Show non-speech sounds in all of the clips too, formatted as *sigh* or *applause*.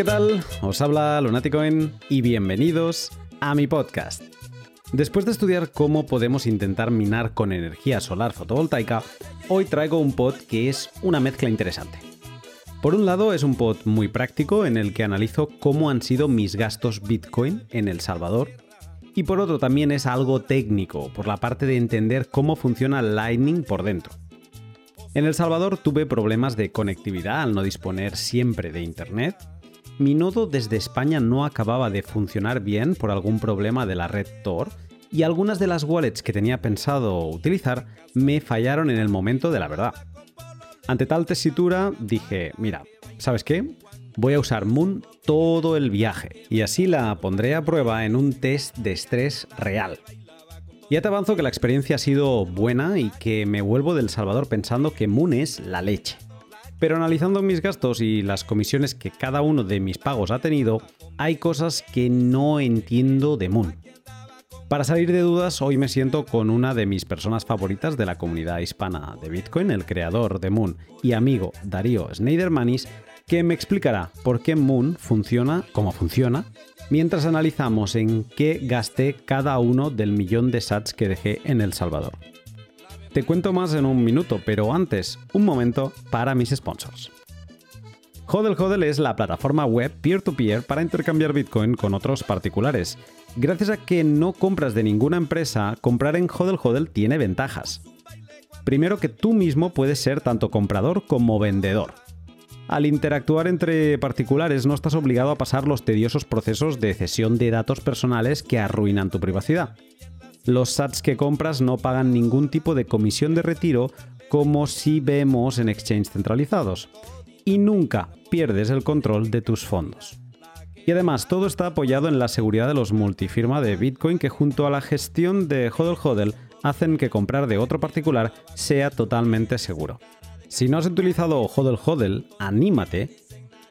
¿qué tal? Os habla Lunaticoin y bienvenidos a mi podcast. Después de estudiar cómo podemos intentar minar con energía solar fotovoltaica, hoy traigo un pod que es una mezcla interesante. Por un lado es un pod muy práctico en el que analizo cómo han sido mis gastos Bitcoin en El Salvador y por otro también es algo técnico, por la parte de entender cómo funciona Lightning por dentro. En El Salvador tuve problemas de conectividad al no disponer siempre de Internet. Mi nodo desde España no acababa de funcionar bien por algún problema de la red Tor y algunas de las wallets que tenía pensado utilizar me fallaron en el momento de la verdad. Ante tal tesitura dije, mira, ¿sabes qué? Voy a usar Moon todo el viaje y así la pondré a prueba en un test de estrés real. Ya te avanzo que la experiencia ha sido buena y que me vuelvo del Salvador pensando que Moon es la leche. Pero analizando mis gastos y las comisiones que cada uno de mis pagos ha tenido, hay cosas que no entiendo de Moon. Para salir de dudas, hoy me siento con una de mis personas favoritas de la comunidad hispana de Bitcoin, el creador de Moon y amigo Darío Schneidermanis, que me explicará por qué Moon funciona como funciona mientras analizamos en qué gasté cada uno del millón de sats que dejé en El Salvador. Te cuento más en un minuto, pero antes, un momento para mis sponsors. Hodel Hodel es la plataforma web peer-to-peer para intercambiar Bitcoin con otros particulares. Gracias a que no compras de ninguna empresa, comprar en Hodel Hodel tiene ventajas. Primero que tú mismo puedes ser tanto comprador como vendedor al interactuar entre particulares no estás obligado a pasar los tediosos procesos de cesión de datos personales que arruinan tu privacidad. Los sats que compras no pagan ningún tipo de comisión de retiro como si vemos en exchanges centralizados. Y nunca pierdes el control de tus fondos. Y además, todo está apoyado en la seguridad de los multifirma de Bitcoin que junto a la gestión de HODL HODL hacen que comprar de otro particular sea totalmente seguro. Si no has utilizado Hodel Hodel, anímate.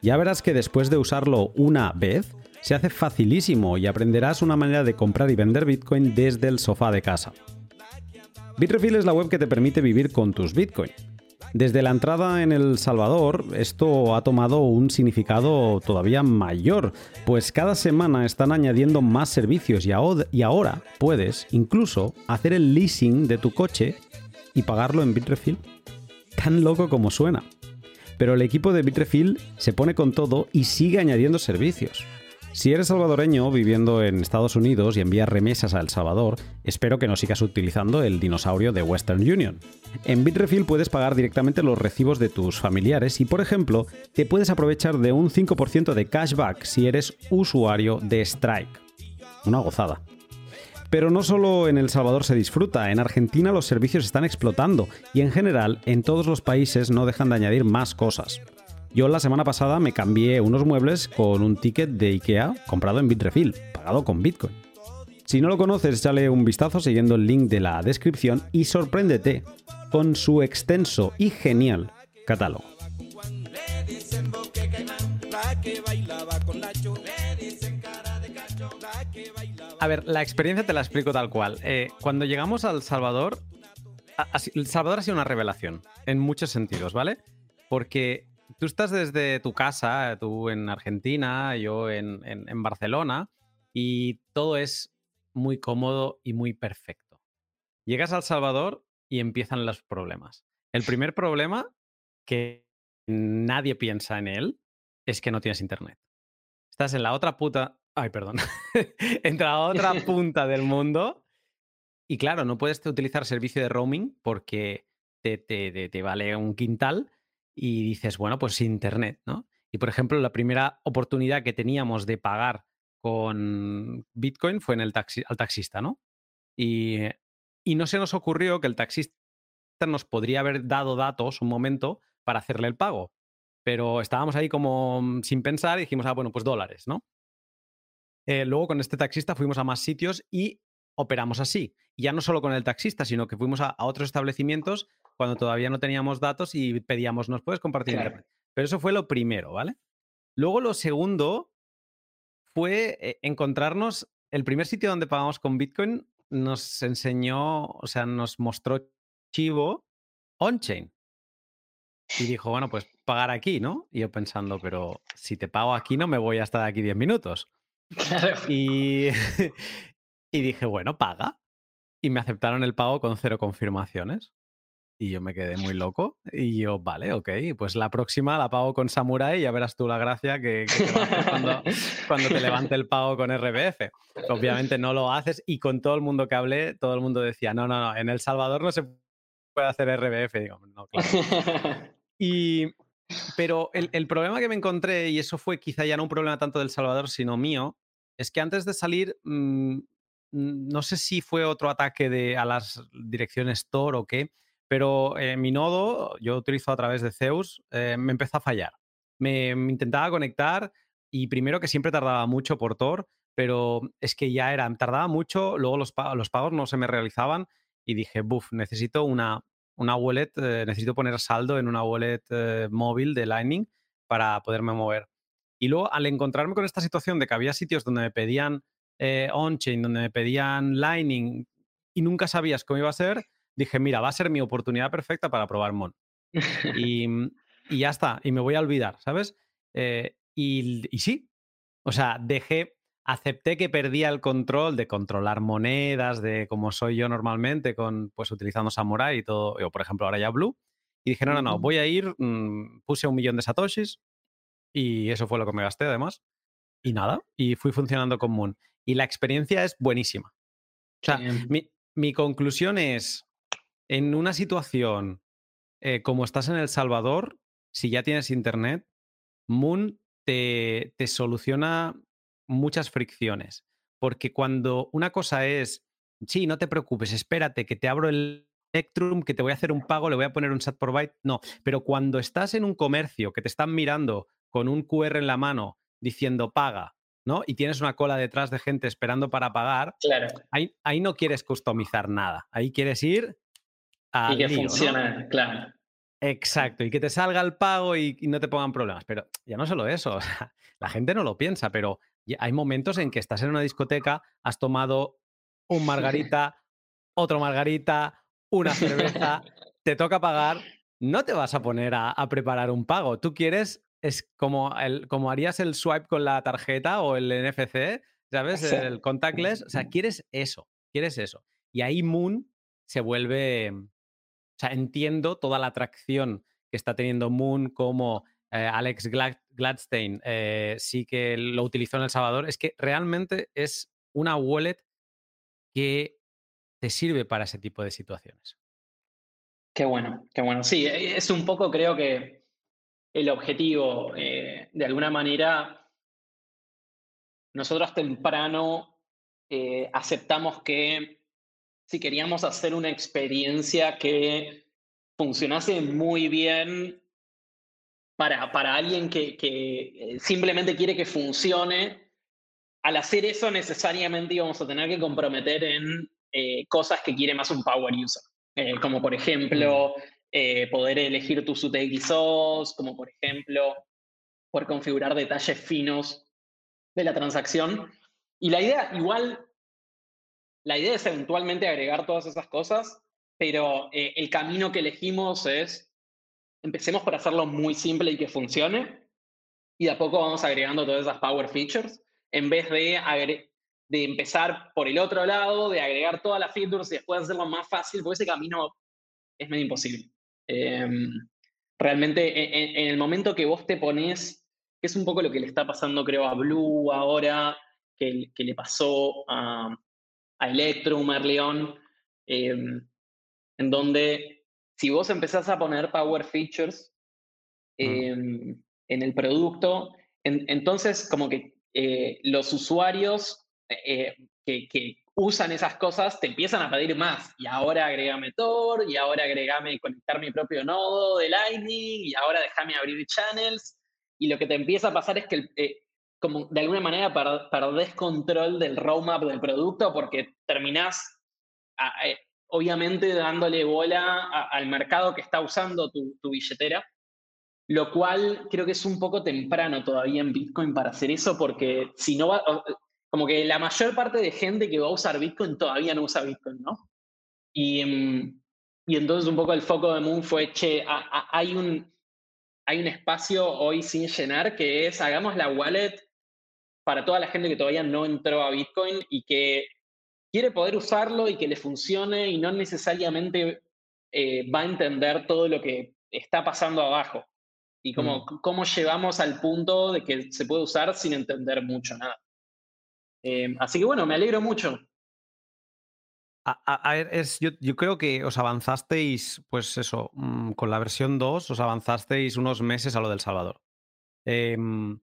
Ya verás que después de usarlo una vez, se hace facilísimo y aprenderás una manera de comprar y vender Bitcoin desde el sofá de casa. Bitrefill es la web que te permite vivir con tus Bitcoin. Desde la entrada en El Salvador, esto ha tomado un significado todavía mayor, pues cada semana están añadiendo más servicios y ahora puedes incluso hacer el leasing de tu coche y pagarlo en Bitrefill tan loco como suena. Pero el equipo de Bitrefill se pone con todo y sigue añadiendo servicios. Si eres salvadoreño viviendo en Estados Unidos y envías remesas a El Salvador, espero que no sigas utilizando el dinosaurio de Western Union. En Bitrefill puedes pagar directamente los recibos de tus familiares y, por ejemplo, te puedes aprovechar de un 5% de cashback si eres usuario de Strike. Una gozada. Pero no solo en El Salvador se disfruta, en Argentina los servicios están explotando y en general en todos los países no dejan de añadir más cosas. Yo la semana pasada me cambié unos muebles con un ticket de IKEA comprado en Bitrefill, pagado con Bitcoin. Si no lo conoces, échale un vistazo siguiendo el link de la descripción y sorpréndete con su extenso y genial catálogo. A ver, la experiencia te la explico tal cual. Eh, cuando llegamos al Salvador, El Salvador ha sido una revelación en muchos sentidos, ¿vale? Porque tú estás desde tu casa, tú en Argentina, yo en, en Barcelona, y todo es muy cómodo y muy perfecto. Llegas al Salvador y empiezan los problemas. El primer problema, que nadie piensa en él, es que no tienes internet. Estás en la otra puta Ay, perdón. *laughs* Entra a otra *laughs* punta del mundo. Y claro, no puedes utilizar servicio de roaming porque te, te, vale un quintal y dices, bueno, pues internet, ¿no? Y por ejemplo, la primera oportunidad que teníamos de pagar con Bitcoin fue en el taxi, al taxista, ¿no? Y, y no se nos ocurrió que el taxista nos podría haber dado datos un momento para hacerle el pago. Pero estábamos ahí como mm, sin pensar y dijimos, ah, bueno, pues dólares, ¿no? Eh, luego con este taxista fuimos a más sitios y operamos así. Y ya no solo con el taxista, sino que fuimos a, otros establecimientos cuando todavía no teníamos datos y pedíamos, ¿nos puedes compartir internet? Pero eso fue lo primero, ¿vale? Luego lo segundo fue eh, encontrarnos, el primer sitio donde pagamos con Bitcoin nos enseñó, o sea, nos mostró Chivo on-chain. y dijo, bueno, pues pagar aquí, ¿no? Y yo pensando, pero si te pago aquí no me voy a estar aquí 10 minutos. *laughs* Y, *laughs* y dije, bueno, paga. Y me aceptaron el pago con cero confirmaciones. Y yo me quedé muy loco. Y yo, vale, ok, pues la próxima la pago con Samurai y ya verás tú la gracia que, te va a hacer cuando, cuando, te levante el pago con RBF. Obviamente no lo haces y con todo el mundo que hablé, todo el mundo decía, no, no, no, en El Salvador no se puede hacer RBF. Digo, no, claro. Y, pero el, el, problema que me encontré, y eso fue quizá ya no un problema tanto del Salvador, sino mío, es que antes de salir, mmm, no sé si fue otro ataque de, a las direcciones Tor o qué, pero eh, mi nodo, yo utilizo a través de Zeus, eh, me empezó a fallar. Me, intentaba conectar y primero que siempre tardaba mucho por Tor, pero es que ya era, tardaba mucho, luego los, los pagos no se me realizaban y dije, buf, necesito una, una wallet, eh, necesito poner saldo en una wallet eh, móvil de Lightning para poderme mover. Y luego, al encontrarme con esta situación de que había sitios donde me pedían eh, on-chain, donde me pedían Lightning y nunca sabías cómo iba a ser, dije, mira, va a ser mi oportunidad perfecta para probar Mon. *laughs* y, y, ya está, y me voy a olvidar, ¿sabes? Eh, y, y sí, o sea, dejé, acepté que perdía el control de controlar monedas, de como soy yo normalmente, con, pues utilizando Samurai y todo, o por ejemplo ahora ya Blue. Y dije, no, no, no, voy a ir, mmm, puse un millón de satoshis y eso fue lo que me gasté además. Y nada, y fui funcionando con Moon. Y la experiencia es buenísima. O sea, mi, mi, conclusión es, en una situación eh, como estás en El Salvador, si ya tienes internet, Moon te, te soluciona muchas fricciones. Porque cuando una cosa es, sí, no te preocupes, espérate, que te abro el Electrum, que te voy a hacer un pago, le voy a poner un chat por byte. No, pero cuando estás en un comercio que te están mirando con un QR en la mano diciendo paga, ¿no? Y tienes una cola detrás de gente esperando para pagar, claro. ahí, ahí no quieres customizar nada. Ahí quieres ir a. Y que funcione, ¿no? claro. Exacto, y que te salga el pago y, y, no te pongan problemas. Pero ya no solo eso, *laughs* o sea, la gente no lo piensa, pero hay momentos en que estás en una discoteca, has tomado un margarita, otro margarita, una cerveza, *laughs* te toca pagar, no te vas a poner a, a preparar un pago. Tú quieres, es como, el, como harías el swipe con la tarjeta o el NFC, ¿sabes? Sí. El contactless. O sea, quieres eso, quieres eso. Y ahí Moon se vuelve. O sea, entiendo toda la atracción que está teniendo Moon como eh, Alex Glad Gladstein eh, sí que lo utilizó en El Salvador, es que realmente es una wallet que te sirve para ese tipo de situaciones. Qué bueno, qué bueno. Sí, e, es un poco creo que el objetivo, eh, de alguna manera, nosotros temprano eh, aceptamos que si queríamos hacer una experiencia que funcionase muy bien para, para alguien que, que, simplemente quiere que funcione, al hacer eso necesariamente íbamos a tener que comprometer en eh, cosas que quiere más un power user. Eh, como por ejemplo, eh, poder elegir tus utilizos, como por ejemplo, poder configurar detalles finos de la transacción. Y la idea, igual, la idea es eventualmente agregar todas esas cosas, pero el camino que elegimos es empecemos por hacerlo muy simple y que funcione, y de a poco vamos agregando todas esas power features, en vez de, de empezar por el otro lado, de agregar todas las features y después hacerlo más fácil, porque ese camino es medio imposible. Eh, realmente, en, en, el momento que vos te pones, que es un poco lo que le está pasando, creo, a Blue ahora, que, que le pasó a, a Electrum, a León, eh, en donde si vos empezás a poner power features eh, mm. en el producto, en, entonces como que eh, los usuarios eh, que, que, usan esas cosas te empiezan a pedir más. Y ahora agregame Tor, y ahora agregame conectar mi propio nodo de Lightning, y ahora déjame abrir channels. Y lo que te empieza a pasar es que eh, como de alguna manera perdés control del roadmap del producto porque terminás obviamente dándole bola a, al mercado que está usando tu, tu, billetera, lo cual creo que es un poco temprano todavía en Bitcoin para hacer eso, porque si no va, como que la mayor parte de gente que va a usar Bitcoin todavía no usa Bitcoin, ¿no? Y, y entonces un poco el foco de Moon fue, che, a, a, hay un, hay un espacio hoy sin llenar que es hagamos la wallet para toda la gente que todavía no entró a Bitcoin y que quiere poder usarlo y que le funcione y no necesariamente eh, va a entender todo lo que está pasando abajo. Y cómo, mm. cómo llevamos al punto de que se puede usar sin entender mucho nada. Eh, así que bueno, me alegro mucho. A, ver, es, yo, creo que os avanzasteis, pues eso, mm, con la versión 2 os avanzasteis unos meses a lo del Salvador. Em,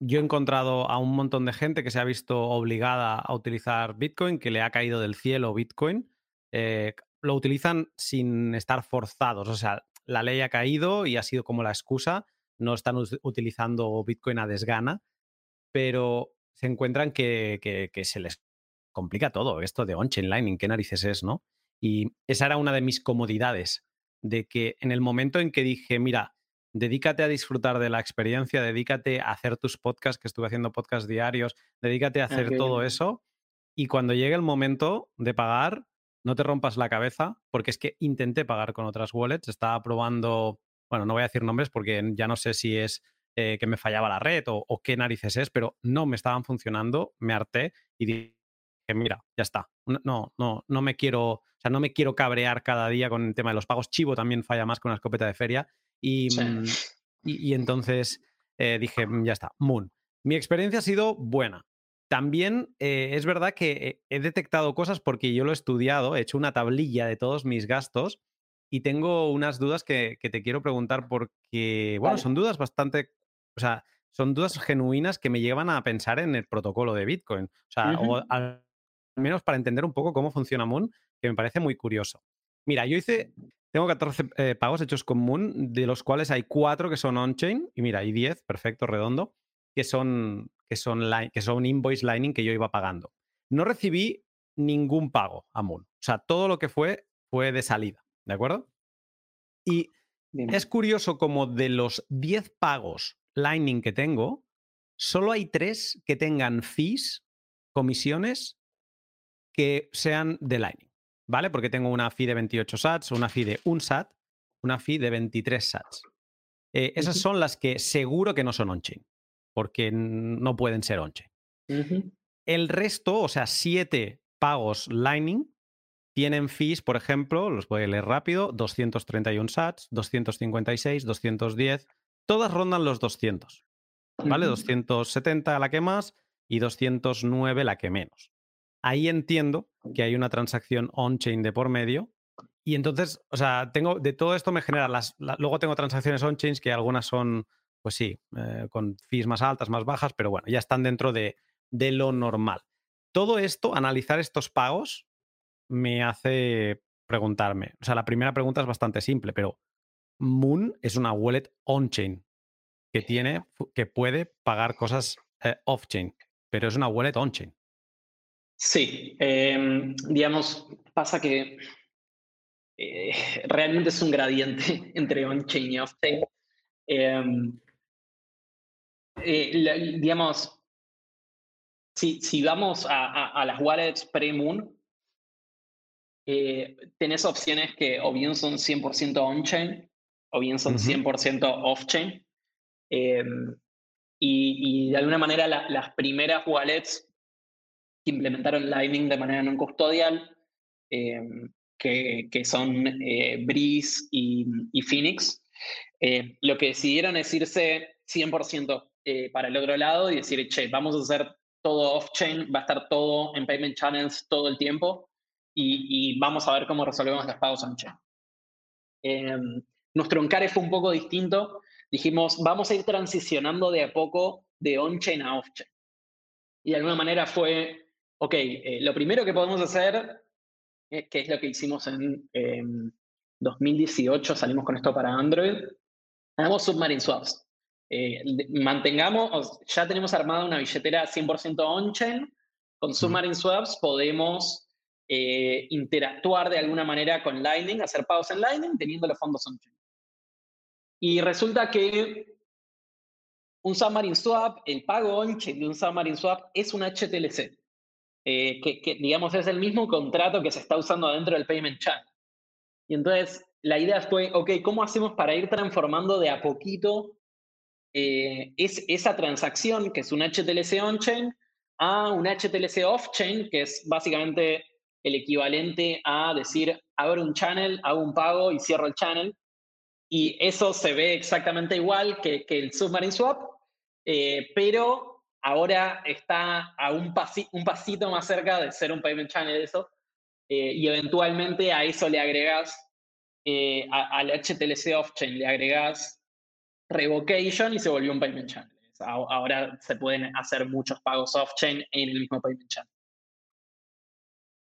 yo he encontrado a un montón de gente que se ha visto obligada a utilizar Bitcoin, que le ha caído del cielo Bitcoin. Eh, lo utilizan sin estar forzados, o sea, la ley ha caído y ha sido como la excusa. No están utilizando Bitcoin a desgana, pero se encuentran que, que se les complica todo esto de on-chain Lightning, qué narices es, ¿no? Y esa era una de mis comodidades, de que en el momento en que dije, mira, dedícate a disfrutar de la experiencia, dedícate a hacer tus podcasts, que estuve haciendo podcasts diarios, dedícate a hacer todo eso. Y cuando llegue el momento de pagar, no te rompas la cabeza, porque es que intenté pagar con otras wallets, estaba probando, bueno, no voy a decir nombres porque ya no sé si es eh, que me fallaba la red o, o, qué narices es, pero no me estaban funcionando, me harté y dije, mira, ya está, no, no, no me quiero, o sea, no me quiero cabrear cada día con el tema de los pagos. Chivo también falla más con una escopeta de feria Mm, y, y, entonces eh, dije, mm, ya está, Moon. Mi experiencia ha sido buena. También eh, es verdad que he detectado cosas porque yo lo he estudiado, he hecho una tablilla de todos mis gastos y tengo unas dudas que, te quiero preguntar porque, bueno, son dudas bastante, o sea, son dudas genuinas que me llevan a pensar en el protocolo de Bitcoin. O sea, o al menos para entender un poco cómo funciona Moon, que me parece muy curioso. Mira, yo hice tengo 14 eh, pagos hechos con Moon, de los cuales hay 4 que son on-chain, y mira, hay 10, perfecto, redondo, que son, que, son que son invoice Lightning que yo iba pagando. No recibí ningún pago a Moon. O sea, todo lo que fue fue de salida, ¿de acuerdo? Y es curioso como de los 10 pagos Lightning que tengo, solo hay 3 que tengan fees, comisiones, que sean de Lightning. ¿vale? Porque tengo una fee de 28 sats, una fee de un sat, una fee de 23 sats. Eh, esas son las que seguro que no son on-chain, porque no pueden ser on-chain. El resto, o sea, siete pagos Lightning, tienen fees, por ejemplo, los voy a leer rápido, 231 sats, 256, 210, todas rondan los 200, ¿vale? 270 la que más y 209 la que menos ahí entiendo que hay una transacción on-chain de por medio. Y entonces, o sea, tengo, de todo esto me genera las, luego tengo transacciones on-chain que algunas son, pues sí, eh, con fees más altas, más bajas, pero bueno, ya están dentro de, de lo normal. Todo esto, analizar estos pagos, me hace preguntarme. O sea, la primera pregunta es bastante simple, pero Moon es una wallet on-chain que tiene, que puede pagar cosas eh, off-chain, pero es una wallet on-chain. Sí, em, digamos, pasa que eh, *laughs* realmente es un gradiente *laughs* entre on-chain y off-chain. Em, eh, digamos, si, si vamos a, las wallets pre-moon, eh, tenés opciones que o bien son 100% on-chain o bien son 100% off-chain. Em, y, de alguna manera las primeras wallets que implementaron Lightning de manera no custodial, em, que, que, son eh, Breeze y, Phoenix, eh, lo que decidieron es irse 100% eh, para el otro lado y decir, che, vamos a hacer todo off-chain, va a estar todo en payment channels todo el tiempo y, vamos a ver cómo resolvemos los pagos on-chain. Em, nuestro encare fue un poco distinto. Dijimos, vamos a ir transicionando de a poco de on-chain a off-chain. Y de alguna manera fue ok, eh, lo primero que podemos hacer, eh, que es lo que hicimos en 2018, salimos con esto para Android, hagamos submarine swaps. Eh, mantengamos, ya tenemos armada una billetera 100% on-chain, con submarine swaps podemos interactuar de alguna manera con Lightning, hacer pagos en Lightning teniendo los fondos on-chain. Y resulta que un submarine swap, el pago on-chain de un submarine swap es un HTLC. Eh, que, digamos es el mismo contrato que se está usando dentro del payment channel. Y entonces la idea fue, ok, ¿cómo hacemos para ir transformando de a poquito eh, es, esa transacción, que es un HTLC on-chain, a un HTLC off-chain, que es básicamente el equivalente a decir, abro un channel, hago un pago y cierro el channel. Y eso se ve exactamente igual que, el Submarine Swap, eh, pero ahora está a un, un, pasito más cerca de ser un payment channel eso. Eh, y eventualmente a eso le agregas, eh, al HTLC off-chain le agregas revocation y se volvió un payment channel. Ahora se pueden hacer muchos pagos off-chain en el mismo payment channel.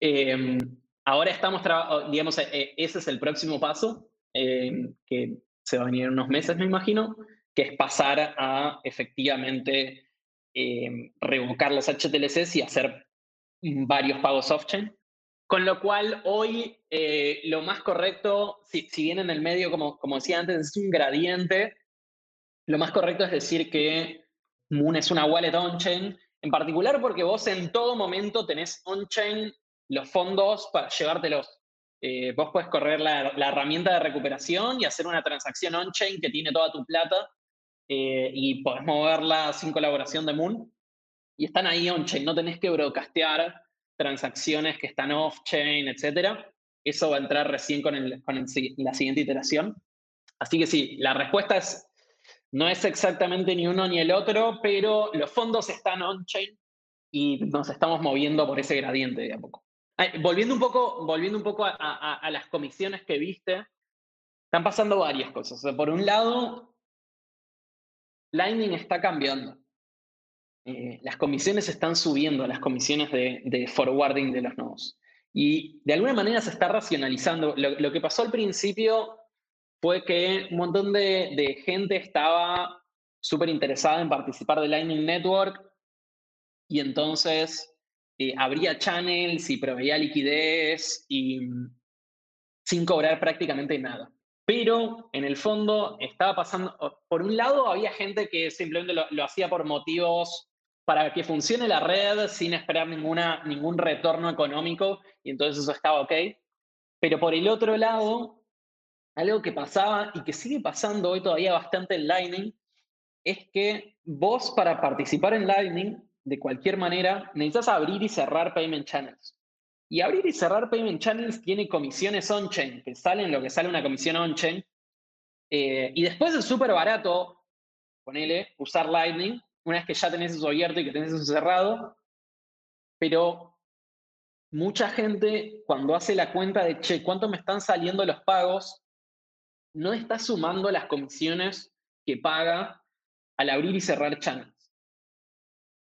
Em, ahora estamos, digamos, ese es el próximo paso, que se va a venir en unos meses, me imagino, que es pasar a efectivamente em, revocar los HTLCs y hacer varios pagos off-chain. Con lo cual, hoy eh, lo más correcto, si, si, bien en el medio, como, como decía antes, es un gradiente, lo más correcto es decir que Moon es una wallet on-chain, en particular porque vos en todo momento tenés on-chain los fondos para llevártelos. Eh, vos puedes correr la, herramienta de recuperación y hacer una transacción on-chain que tiene toda tu plata eh, y podés moverla sin colaboración de Moon. Y están ahí on-chain, no tenés que broadcastear transacciones que están off-chain, etc. Eso va a entrar recién con, la siguiente iteración. Así que sí, la respuesta es no es exactamente ni uno ni el otro, pero los fondos están on-chain y nos estamos moviendo por ese gradiente de a poco. Volviendo un poco, volviendo un poco a, las comisiones que viste, están pasando varias cosas. por un lado, Lightning está cambiando. Eh, las comisiones están subiendo, las comisiones de, forwarding de los nodos. Y de alguna manera se está racionalizando. lo que pasó al principio fue que un montón de, gente estaba súper interesada en participar de Lightning Network y entonces eh, abría channels y proveía liquidez y mm, sin cobrar prácticamente nada. Pero en el fondo estaba pasando, por un lado había gente que simplemente lo, hacía por motivos para que funcione la red sin esperar ninguna, ningún retorno económico y entonces eso estaba ok. Pero por el otro lado, algo que pasaba y que sigue pasando hoy todavía bastante en Lightning, es que vos para participar en Lightning, de cualquier manera, necesitas abrir y cerrar payment channels. Y abrir y cerrar payment channels tiene comisiones on-chain, que salen lo que sale una comisión on-chain. Eh, y después es súper barato, ponele, usar Lightning, una vez que ya tenés eso abierto y que tenés eso cerrado. Pero mucha gente, cuando hace la cuenta de, che, ¿cuánto me están saliendo los pagos? no está sumando las comisiones que paga al abrir y cerrar channels.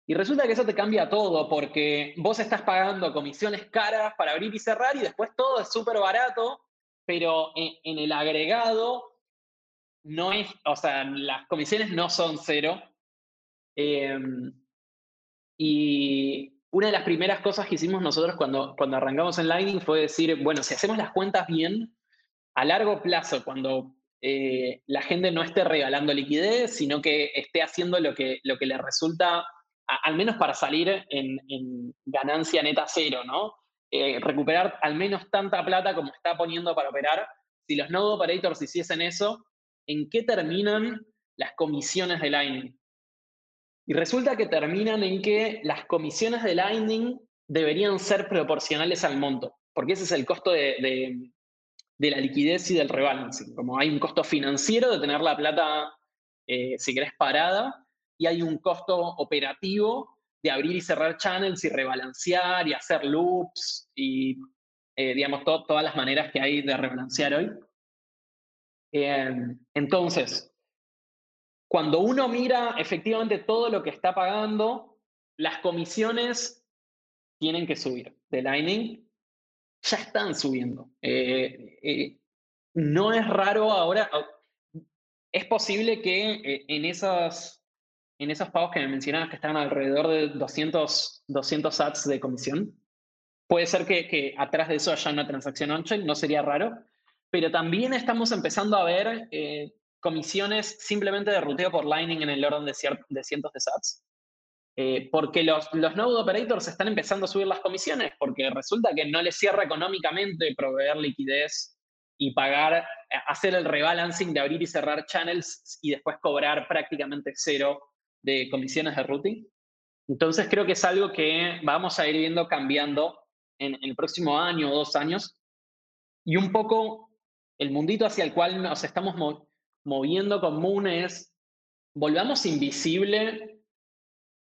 Y resulta que eso te cambia todo porque vos estás pagando comisiones caras para abrir y cerrar y después todo es súper barato, pero en, el agregado no es, o sea, las comisiones no son cero. Em, y una de las primeras cosas que hicimos nosotros cuando, cuando arrancamos en Lightning fue decir, bueno, si hacemos las cuentas bien, a largo plazo, cuando eh, la gente no esté regalando liquidez, sino que esté haciendo lo que, lo que le resulta, al menos para salir en, ganancia neta cero, ¿no? Eh, recuperar al menos tanta plata como está poniendo para operar. Si los node operators hiciesen eso, ¿en qué terminan las comisiones de Lightning? Y resulta que terminan en que las comisiones de Lightning deberían ser proporcionales al monto, porque ese es el costo de, la liquidez y del rebalancing. Como hay un costo financiero de tener la plata, eh, si querés, parada, y hay un costo operativo de abrir y cerrar channels y rebalancear y hacer loops y, eh, digamos, todas las maneras que hay de rebalancear hoy. Em, entonces, cuando uno mira efectivamente todo lo que está pagando, las comisiones tienen que subir de Lightning ya están subiendo. Eh, eh, no es raro ahora, es posible que en, esos, en esos pagos que me mencionabas que están alrededor de 200, 200 sats de comisión, puede ser que, atrás de eso haya una transacción on-chain, no sería raro, pero también estamos empezando a ver comisiones simplemente de ruteo por Lightning en el orden de, de cientos de sats. Eh, porque los, los node operators están empezando a subir las comisiones, porque resulta que no les cierra económicamente proveer liquidez y pagar, hacer el rebalancing de abrir y cerrar channels y después cobrar prácticamente cero de comisiones de routing. Entonces creo que es algo que vamos a ir viendo cambiando en, el próximo año o dos años. Y un poco el mundito hacia el cual nos estamos moviendo con Moon es, volvamos invisible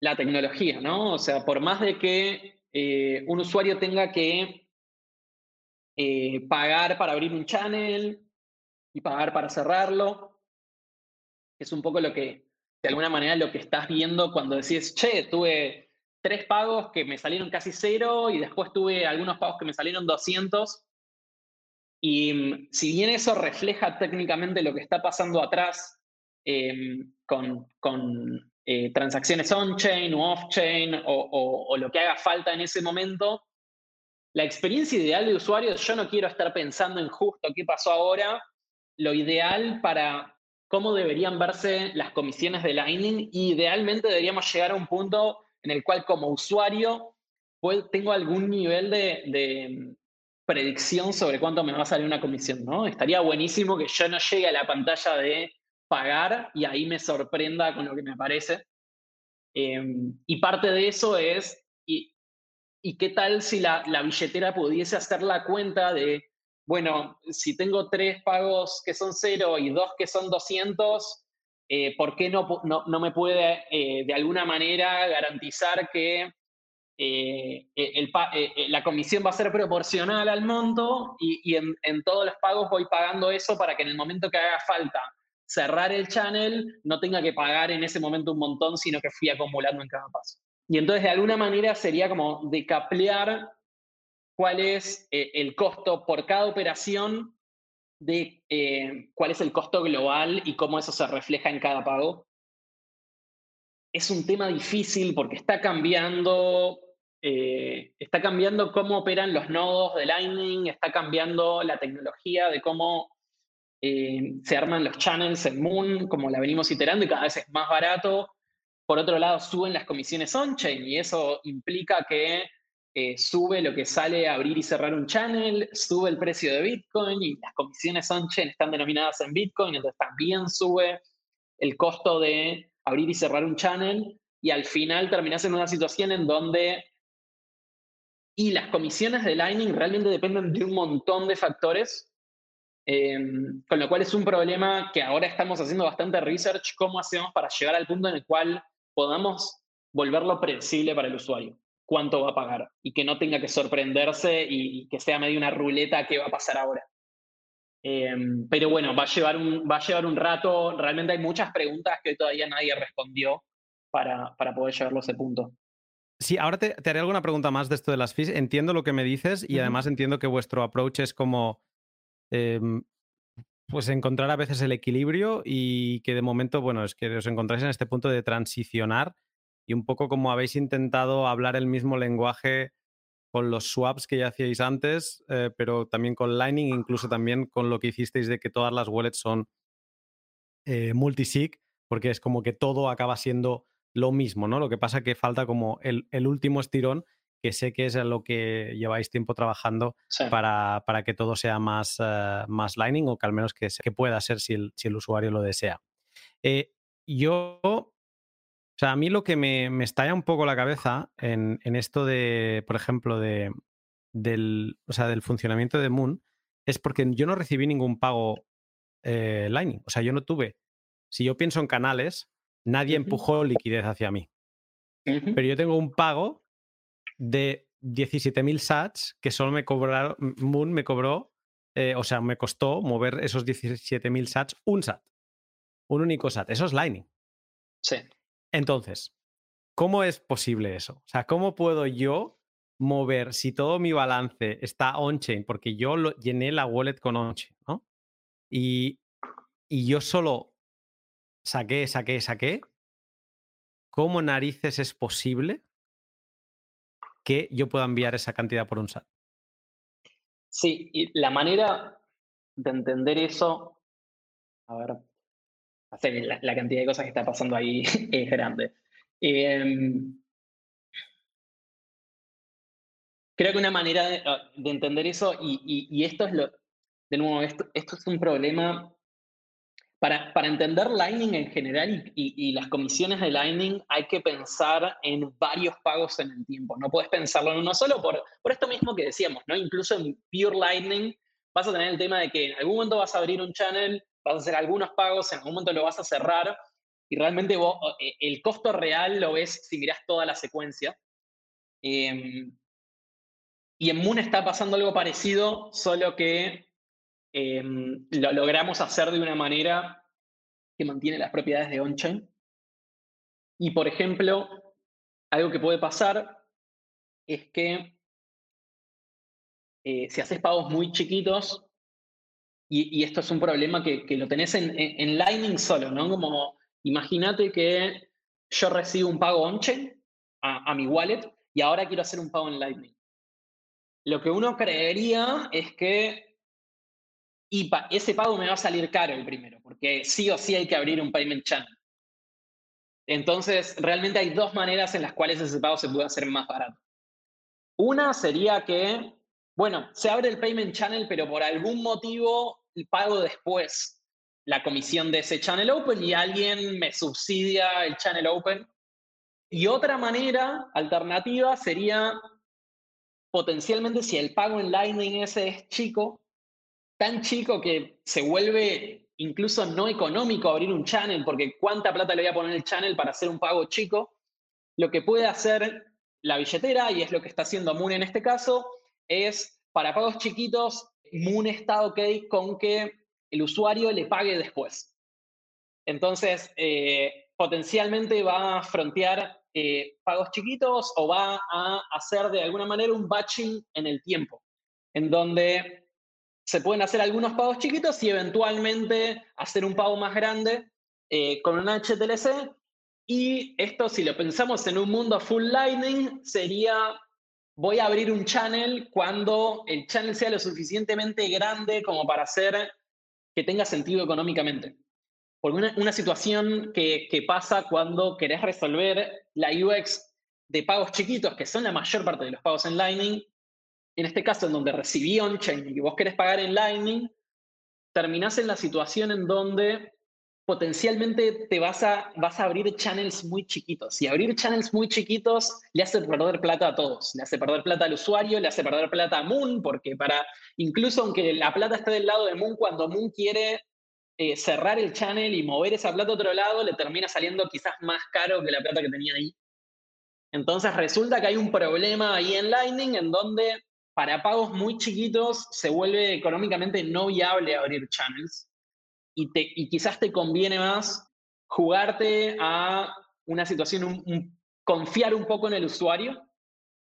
la tecnología, ¿no? O sea, por más de que eh, un usuario tenga que eh, pagar para abrir un channel y pagar para cerrarlo, es un poco lo que, de alguna manera, lo que estás viendo cuando decís, che, tuve tres pagos que me salieron casi cero y después tuve algunos pagos que me salieron 200. Y mm, si bien eso refleja técnicamente lo que está pasando atrás em, con, con eh, transacciones on-chain o off-chain o, o, lo que haga falta en ese momento, la experiencia ideal de usuario es yo no quiero estar pensando en justo qué pasó ahora, lo ideal para cómo deberían verse las comisiones de Lightning y idealmente deberíamos llegar a un punto en el cual como usuario tengo algún nivel de, predicción sobre cuánto me va a salir una comisión, ¿no? Estaría buenísimo que yo no llegue a la pantalla de pagar y ahí me sorprenda con lo que me aparece. Em, y parte de eso es, y, y qué tal si la, la, billetera pudiese hacer la cuenta de, bueno, si tengo tres pagos que son cero y dos que son 200, eh, ¿por qué no, no, me puede eh, de alguna manera garantizar que eh, el, la comisión va a ser proporcional al monto y, en, en, todos los pagos voy pagando eso para que en el momento que haga falta cerrar el channel no tenga que pagar en ese momento un montón, sino que fui acumulando en cada paso? Y entonces de alguna manera sería como decaplear cuál es el costo por cada operación de eh, cuál es el costo global y cómo eso se refleja en cada pago. Es un tema difícil porque está cambiando, eh, está cambiando cómo operan los nodos de Lightning, está cambiando la tecnología de cómo eh, se arman los channels en Moon, como la venimos iterando y cada vez es más barato. Por otro lado, suben las comisiones on-chain y eso implica que eh, sube lo que sale a abrir y cerrar un channel, sube el precio de Bitcoin y las comisiones on-chain están denominadas en Bitcoin, entonces también sube el costo de abrir y cerrar un channel y al final terminas en una situación en donde y las comisiones de Lightning realmente dependen de un montón de factores, em, con lo cual es un problema que ahora estamos haciendo bastante research, cómo hacemos para llegar al punto en el cual podamos volverlo predecible para el usuario cuánto va a pagar y que no tenga que sorprenderse y que sea medio una ruleta qué va a pasar ahora. Em, pero bueno, va a, llevar un, va a llevar un rato. Realmente hay muchas preguntas que todavía nadie respondió para, para poder llevarlo a ese punto. Sí, ahora te, haré alguna pregunta más de esto de las fees. Entiendo lo que me dices y además entiendo que vuestro approach es como em, pues encontrar a veces el equilibrio y que de momento, bueno, es que os encontráis en este punto de transicionar y un poco como habéis intentado hablar el mismo lenguaje con los swaps que ya hacíais antes, eh, pero también con Lightning, incluso también con lo que hicisteis de que todas las wallets son eh, multisig, porque es como que todo acaba siendo lo mismo, ¿no? Lo que pasa que falta como el, último estirón, que sé que es lo que lleváis tiempo trabajando para, para, que todo sea más, eh, más Lightning o que al menos que, que pueda ser si el, si el usuario lo desea. yo o sea, a mí lo que me, estalla un poco la cabeza en, esto de, por ejemplo, de, del, o sea, del funcionamiento de Moon es porque yo no recibí ningún pago eh, Lightning. O sea, yo no tuve. Si yo pienso en canales, nadie empujó liquidez hacia mí. Pero yo tengo un pago de 17.000 sats que solo me cobraron, Moon me cobró, eh, o sea, me costó mover esos 17.000 sats un sat. Un único sat. Eso es Lightning. Sí. Entonces, ¿cómo es posible eso? O sea, ¿cómo puedo yo mover si todo mi balance está on-chain? Porque yo lo, llené la wallet con on-chain, ¿no? Y, y yo solo saqué, saqué, saqué. ¿Cómo narices es posible que yo pueda enviar esa cantidad por un SAT? Sí, y la manera de entender eso, a ver, la, cantidad de cosas que está pasando ahí *laughs* es grande. Em, creo que una manera de, ah, entender eso, y, esto es lo, de nuevo, esto, es un problema para, para, entender Lightning en general y, y, las comisiones de Lightning hay que pensar en varios pagos en el tiempo. No puedes pensarlo en uno solo por, por esto mismo que decíamos, ¿no? Incluso en Pure Lightning vas a tener el tema de que en algún momento vas a abrir un channel, vas a hacer algunos pagos, en algún momento lo vas a cerrar y realmente eh, el costo real lo ves si miras toda la secuencia. Em, y en Moon está pasando algo parecido, solo que em, lo logramos hacer de una manera que mantiene las propiedades de on-chain. Y por ejemplo, algo que puede pasar es que eh, si haces pagos muy chiquitos, y, esto es un problema que, lo tenés en, en, Lightning solo, ¿no? Como imagínate que yo recibo un pago on-chain a, mi wallet y ahora quiero hacer un pago en Lightning. Lo que uno creería es que y ese pago me va a salir caro el primero, porque sí o sí hay que abrir un payment channel. Entonces, realmente hay dos maneras en las cuales ese pago se puede hacer más barato. Una sería que, bueno, se abre el payment channel, pero por algún motivo pago después la comisión de ese channel open y alguien me subsidia el channel open. Y otra manera alternativa sería potencialmente si el pago en Lightning ese es chico, tan chico que se vuelve incluso no económico abrir un channel, porque cuánta plata le voy a poner el channel para hacer un pago chico, lo que puede hacer la billetera, y es lo que está haciendo Moon en este caso, es para pagos chiquitos, Moon está ok con que el usuario le pague después. Entonces, eh, potencialmente va a frontear eh, pagos chiquitos o va a hacer de alguna manera un batching en el tiempo, en donde se pueden hacer algunos pagos chiquitos y eventualmente hacer un pago más grande eh, con un HTLC. Y esto, si lo pensamos en un mundo full lightning, sería voy a abrir un channel cuando el channel sea lo suficientemente grande como para hacer que tenga sentido económicamente. Porque una, situación que, pasa cuando querés resolver la UX de pagos chiquitos, que son la mayor parte de los pagos en Lightning, en este caso en donde recibí on-chain y vos querés pagar en Lightning, terminás en la situación en donde potencialmente te vas a, vas a abrir channels muy chiquitos. Y abrir channels muy chiquitos le hace perder plata a todos. Le hace perder plata al usuario, le hace perder plata a Moon, porque para, incluso aunque la plata esté del lado de Moon, cuando Moon quiere eh, cerrar el channel y mover esa plata a otro lado le termina saliendo quizás más caro que la plata que tenía ahí. Entonces resulta que hay un problema ahí en Lightning en donde para pagos muy chiquitos se vuelve económicamente no viable abrir channels y, te, y quizás te conviene más jugarte a una situación, confiar un poco en el usuario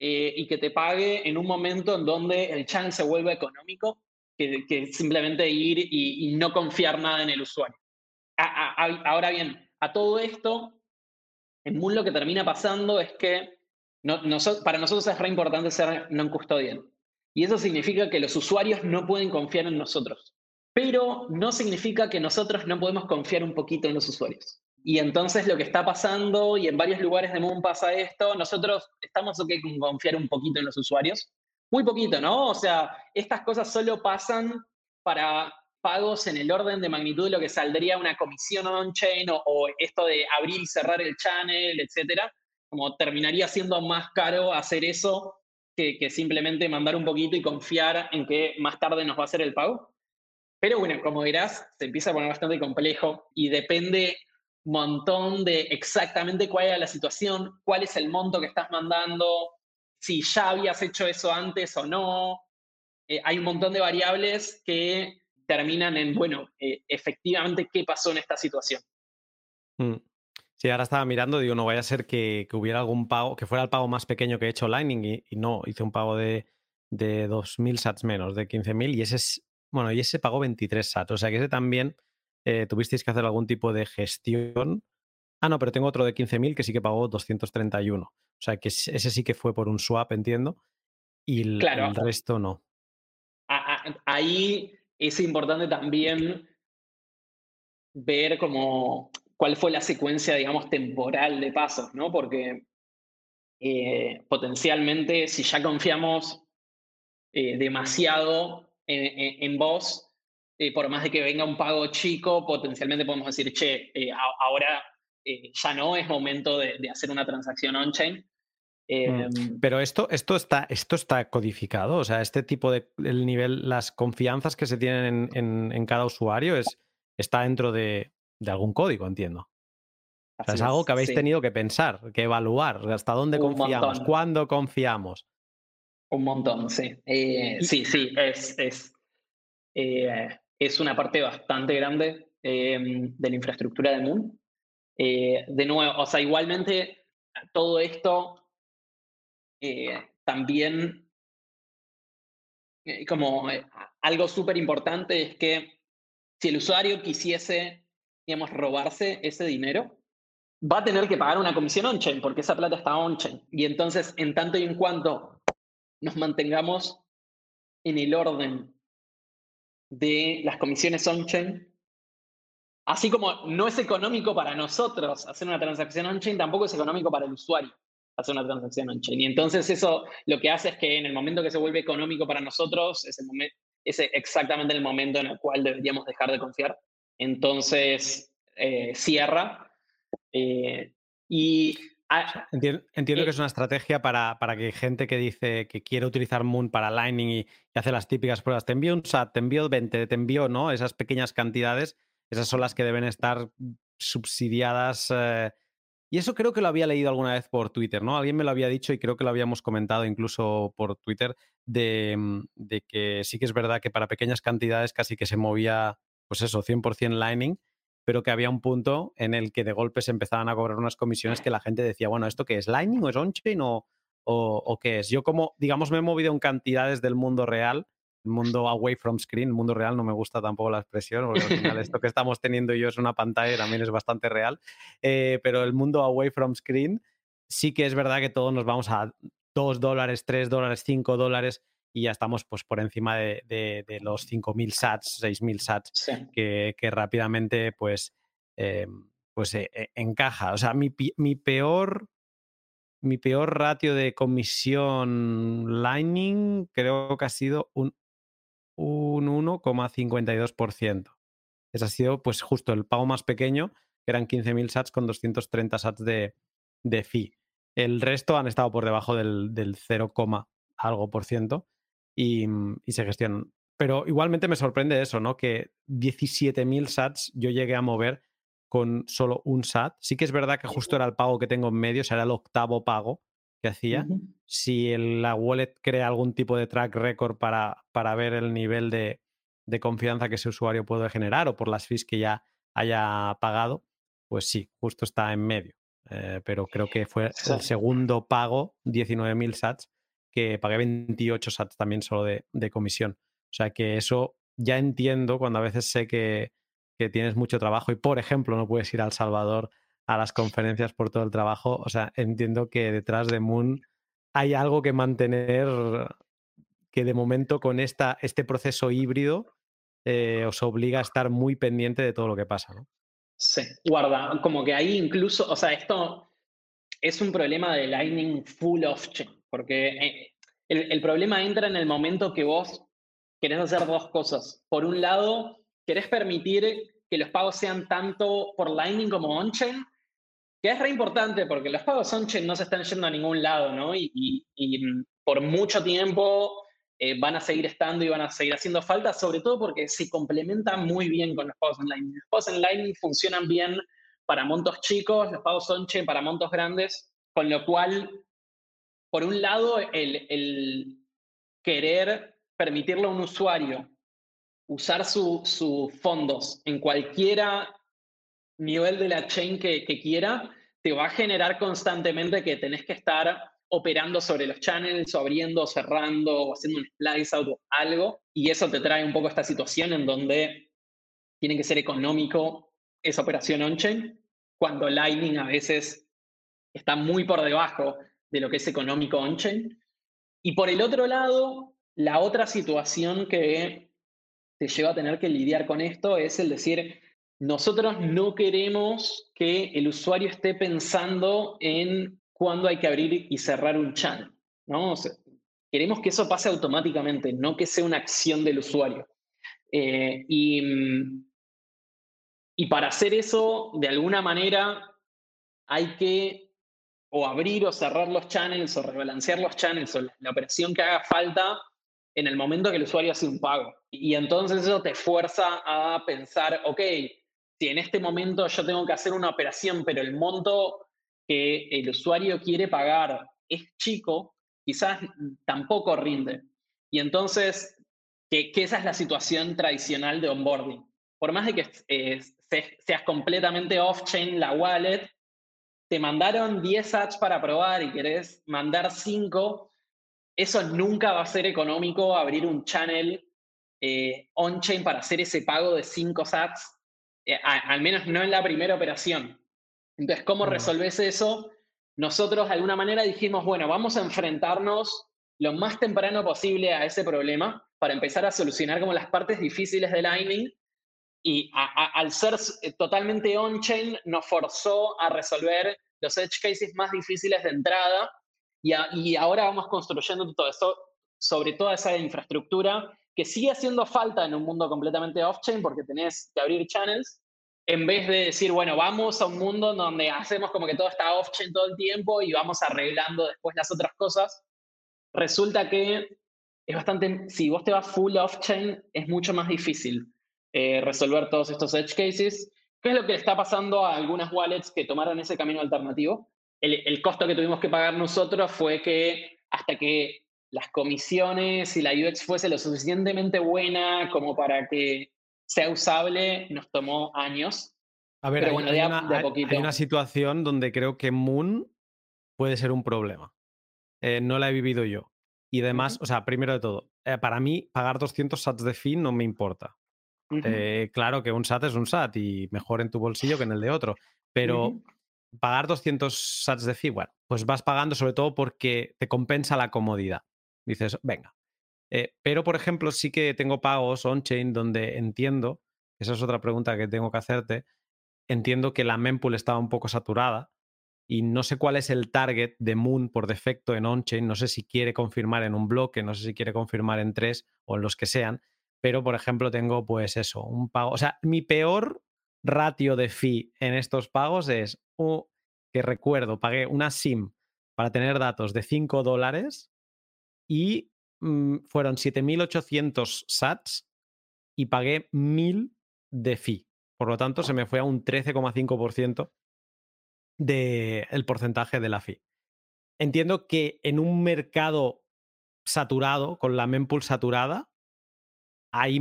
eh, y que te pague en un momento en donde el channel se vuelve económico que, simplemente ir y, no confiar nada en el usuario. ahora bien, a todo esto, en Moon lo que termina pasando es que para nosotros es re importante ser non custodial. Y eso significa que los usuarios no pueden confiar en nosotros. Pero no significa que nosotros no podemos confiar un poquito en los usuarios. Y entonces lo que está pasando, y en varios lugares de Moon pasa esto, nosotros estamos ok con confiar un poquito en los usuarios, muy poquito, ¿no? O sea, estas cosas solo pasan para pagos en el orden de magnitud de lo que saldría una comisión on-chain o, esto de abrir y cerrar el channel, etcétera. Como terminaría siendo más caro hacer eso que, que, simplemente mandar un poquito y confiar en que más tarde nos va a hacer el pago. Pero bueno, como dirás, se empieza a poner bastante complejo y depende montón de exactamente cuál es la situación, cuál es el monto que estás mandando, si ya habías hecho eso antes o no. Eh, hay un montón de variables que terminan en, bueno, eh, efectivamente, ¿qué pasó en esta situación? Mm. Sí, ahora estaba mirando, digo, no vaya a ser que, hubiera algún pago, que fuera el pago más pequeño que he hecho Lightning y, no, hice un pago de, de 2.000 sats menos, de 15.000 y ese es, bueno, y ese pagó 23 sats, o sea que ese también eh, tuvisteis que hacer algún tipo de gestión. Ah, no, pero tengo otro de 15.000 que sí que pagó 231. O sea, que ese sí que fue por un swap, entiendo, y el, resto no. Ahí es importante también ver como cuál fue la secuencia, digamos, temporal de pasos, ¿no? Porque eh, potencialmente, si ya confiamos eh, demasiado en, vos, eh, por más de que venga un pago chico, potencialmente podemos decir, che, eh, ahora ya no es momento de, hacer una transacción on-chain. Mm. Em, pero esto, esto, está, esto está codificado, o sea, este tipo de el nivel, las confianzas que se tienen en, cada usuario es, está dentro de, algún código, entiendo. es algo que habéis tenido que pensar, que evaluar, hasta dónde confiamos, cuándo confiamos. Un montón, sí. Eh, sí, sí, es, es, eh, es, una parte bastante grande em, de la infraestructura de Moon. Eh, de nuevo, o sea, igualmente todo esto también, como algo súper importante es que si el usuario quisiese, digamos, robarse ese dinero, va a tener que pagar una comisión on-chain porque esa plata está on-chain. Y entonces, en tanto y en cuanto nos mantengamos en el orden de las comisiones on-chain. Así como no es económico para nosotros hacer una transacción on-chain, tampoco es económico para el usuario hacer una transacción on-chain. Y entonces eso lo que hace es que en el momento que se vuelve económico para nosotros, es, exactamente el momento en el cual deberíamos dejar de confiar. Entonces eh, cierra. Eh, y Entiendo, que eh es una estrategia para, para, que gente que dice que quiere utilizar Moon para Lightning y, hace las típicas pruebas, te envío un SAT, te envío 20, te envío, ¿no? Esas pequeñas cantidades, esas son las que deben estar subsidiadas. Eh, y eso creo que lo había leído alguna vez por Twitter, ¿no? Alguien me lo había dicho y creo que lo habíamos comentado incluso por Twitter, de, mm, de que sí que es verdad que para pequeñas cantidades casi que se movía, pues eso, 100% Lightning pero que había un punto en el que de golpe se empezaban a cobrar unas comisiones que la gente decía, bueno, ¿esto qué es? ¿Lightning o es on-chain o, o, qué es? Yo como, digamos, me he movido en cantidades del mundo real, el mundo away from screen, el mundo real no me gusta tampoco la expresión, porque al final esto que estamos teniendo yo es una pantalla y también es bastante real, eh, pero el mundo away from screen sí que es verdad que todos nos vamos a 2 dólares, 3 dólares, 5 dólares y ya estamos pues, por encima de, de, los 5.000 sats, 6.000 sats, que, que, rápidamente pues, eh, pues eh, eh, encaja. O sea, mi, mi, peor, mi peor ratio de comisión Lightning creo que ha sido un, un 1,52%. Ese ha sido pues justo el pago más pequeño, que eran 15.000 sats con 230 sats de, de fee. El resto han estado por debajo del, del 0, algo por ciento. Mm, y, se gestionan. Pero igualmente me sorprende eso, ¿no? Que 17.000 sats yo llegué a mover con solo un SAT. Sí que es verdad que justo era el pago que tengo en medio, o sea, era el octavo pago que hacía. Si la wallet crea algún tipo de track record para, para ver el nivel de, de, confianza que ese usuario puede generar o por las fees que ya haya pagado, pues sí, justo está en medio. Eh, pero creo que fue el segundo pago, 19.000 sats, que pagué 28 sats también solo de, comisión. O sea que eso ya entiendo cuando a veces sé que, tienes mucho trabajo y, por ejemplo, no puedes ir al Salvador a las conferencias por todo el trabajo. O sea, entiendo que detrás de Moon hay algo que mantener que de momento con esta, este proceso híbrido eh, os obliga a estar muy pendiente de todo lo que pasa, ¿no? Sí, guarda, como que ahí incluso, o sea, esto es un problema de Lightning full of chain. Porque eh, el, problema entra en el momento que vos querés hacer dos cosas. Por un lado, querés permitir que los pagos sean tanto por Lightning como on-chain, que es re importante porque los pagos on-chain no se están yendo a ningún lado, ¿no? Y, mm, por mucho tiempo eh, van a seguir estando y van a seguir haciendo falta, sobre todo porque se complementan muy bien con los pagos en Lightning. Los pagos en Lightning funcionan bien para montos chicos, los pagos on-chain para montos grandes, con lo cual por un lado, el, querer permitirle a un usuario usar sus fondos en cualquier nivel de la chain que, quiera, te va a generar constantemente que tenés que estar operando sobre los channels, o abriendo, o cerrando, o haciendo un splice out o algo. Y eso te trae un poco esta situación en donde tiene que ser económico esa operación on-chain, cuando Lightning a veces está muy por debajo de lo que es económico on-chain. Y por el otro lado, la otra situación que te lleva a tener que lidiar con esto es el decir, nosotros no queremos que el usuario esté pensando en cuándo hay que abrir y cerrar un channel. ¿no? queremos que eso pase automáticamente, no que sea una acción del usuario. Eh, y, y para hacer eso, de alguna manera, hay que o abrir o cerrar los channels o rebalancear los channels o la, operación que haga falta en el momento que el usuario hace un pago. Y entonces eso te fuerza a pensar, ok, si en este momento yo tengo que hacer una operación, pero el monto que el usuario quiere pagar es chico, quizás tampoco rinde. Y entonces, que, esa es la situación tradicional de onboarding. Por más de que eh, seas completamente off-chain la wallet, te mandaron 10 ads para probar y querés mandar 5, eso nunca va a ser económico abrir un channel eh, on-chain para hacer ese pago de 5 sats, eh, al menos no en la primera operación. Entonces, ¿cómo resolves eso? Nosotros de alguna manera dijimos, bueno, vamos a enfrentarnos lo más temprano posible a ese problema para empezar a solucionar como las partes difíciles de Lightning y al ser eh, totalmente on-chain nos forzó a resolver los edge cases más difíciles de entrada y, y ahora vamos construyendo todo eso sobre toda esa infraestructura que sigue haciendo falta en un mundo completamente off-chain porque tenés que abrir channels, en vez de decir, bueno, vamos a un mundo donde hacemos como que todo está off-chain todo el tiempo y vamos arreglando después las otras cosas, resulta que es bastante, si vos te vas full off-chain, es mucho más difícil eh, resolver todos estos edge cases. ¿Qué es lo que le está pasando a algunas wallets que tomaron ese camino alternativo? El, el costo que tuvimos que pagar nosotros fue que hasta que las comisiones y la UX fuese lo suficientemente buena como para que sea usable nos tomó años. A ver, hay, una, situación donde creo que Moon puede ser un problema. Eh, no la he vivido yo. Y además, o sea, primero de todo, eh, para mí pagar 200 sats de fee no me importa. Eh, claro que un SAT es un SAT y mejor en tu bolsillo que en el de otro, pero pagar 200 sats de fee, bueno, pues vas pagando sobre todo porque te compensa la comodidad. Dices, venga, eh, pero, por ejemplo, sí que tengo pagos on-chain donde entiendo, esa es otra pregunta que tengo que hacerte, entiendo que la mempool estaba un poco saturada y no sé cuál es el target de Moon por defecto en on-chain, no sé si quiere confirmar en un bloque, no sé si quiere confirmar en tres o en los que sean, pero, por ejemplo, tengo pues eso, un pago, o sea, mi peor ratio de fee en estos pagos es que recuerdo, pagué una SIM para tener datos de 5 dólares y Mm, fueron 7.800 sats y pagué 1.000 de fee. Por lo tanto, se me fue a un 13,5% del porcentaje de la fee. Entiendo que en un mercado saturado, con la mempool saturada, ahí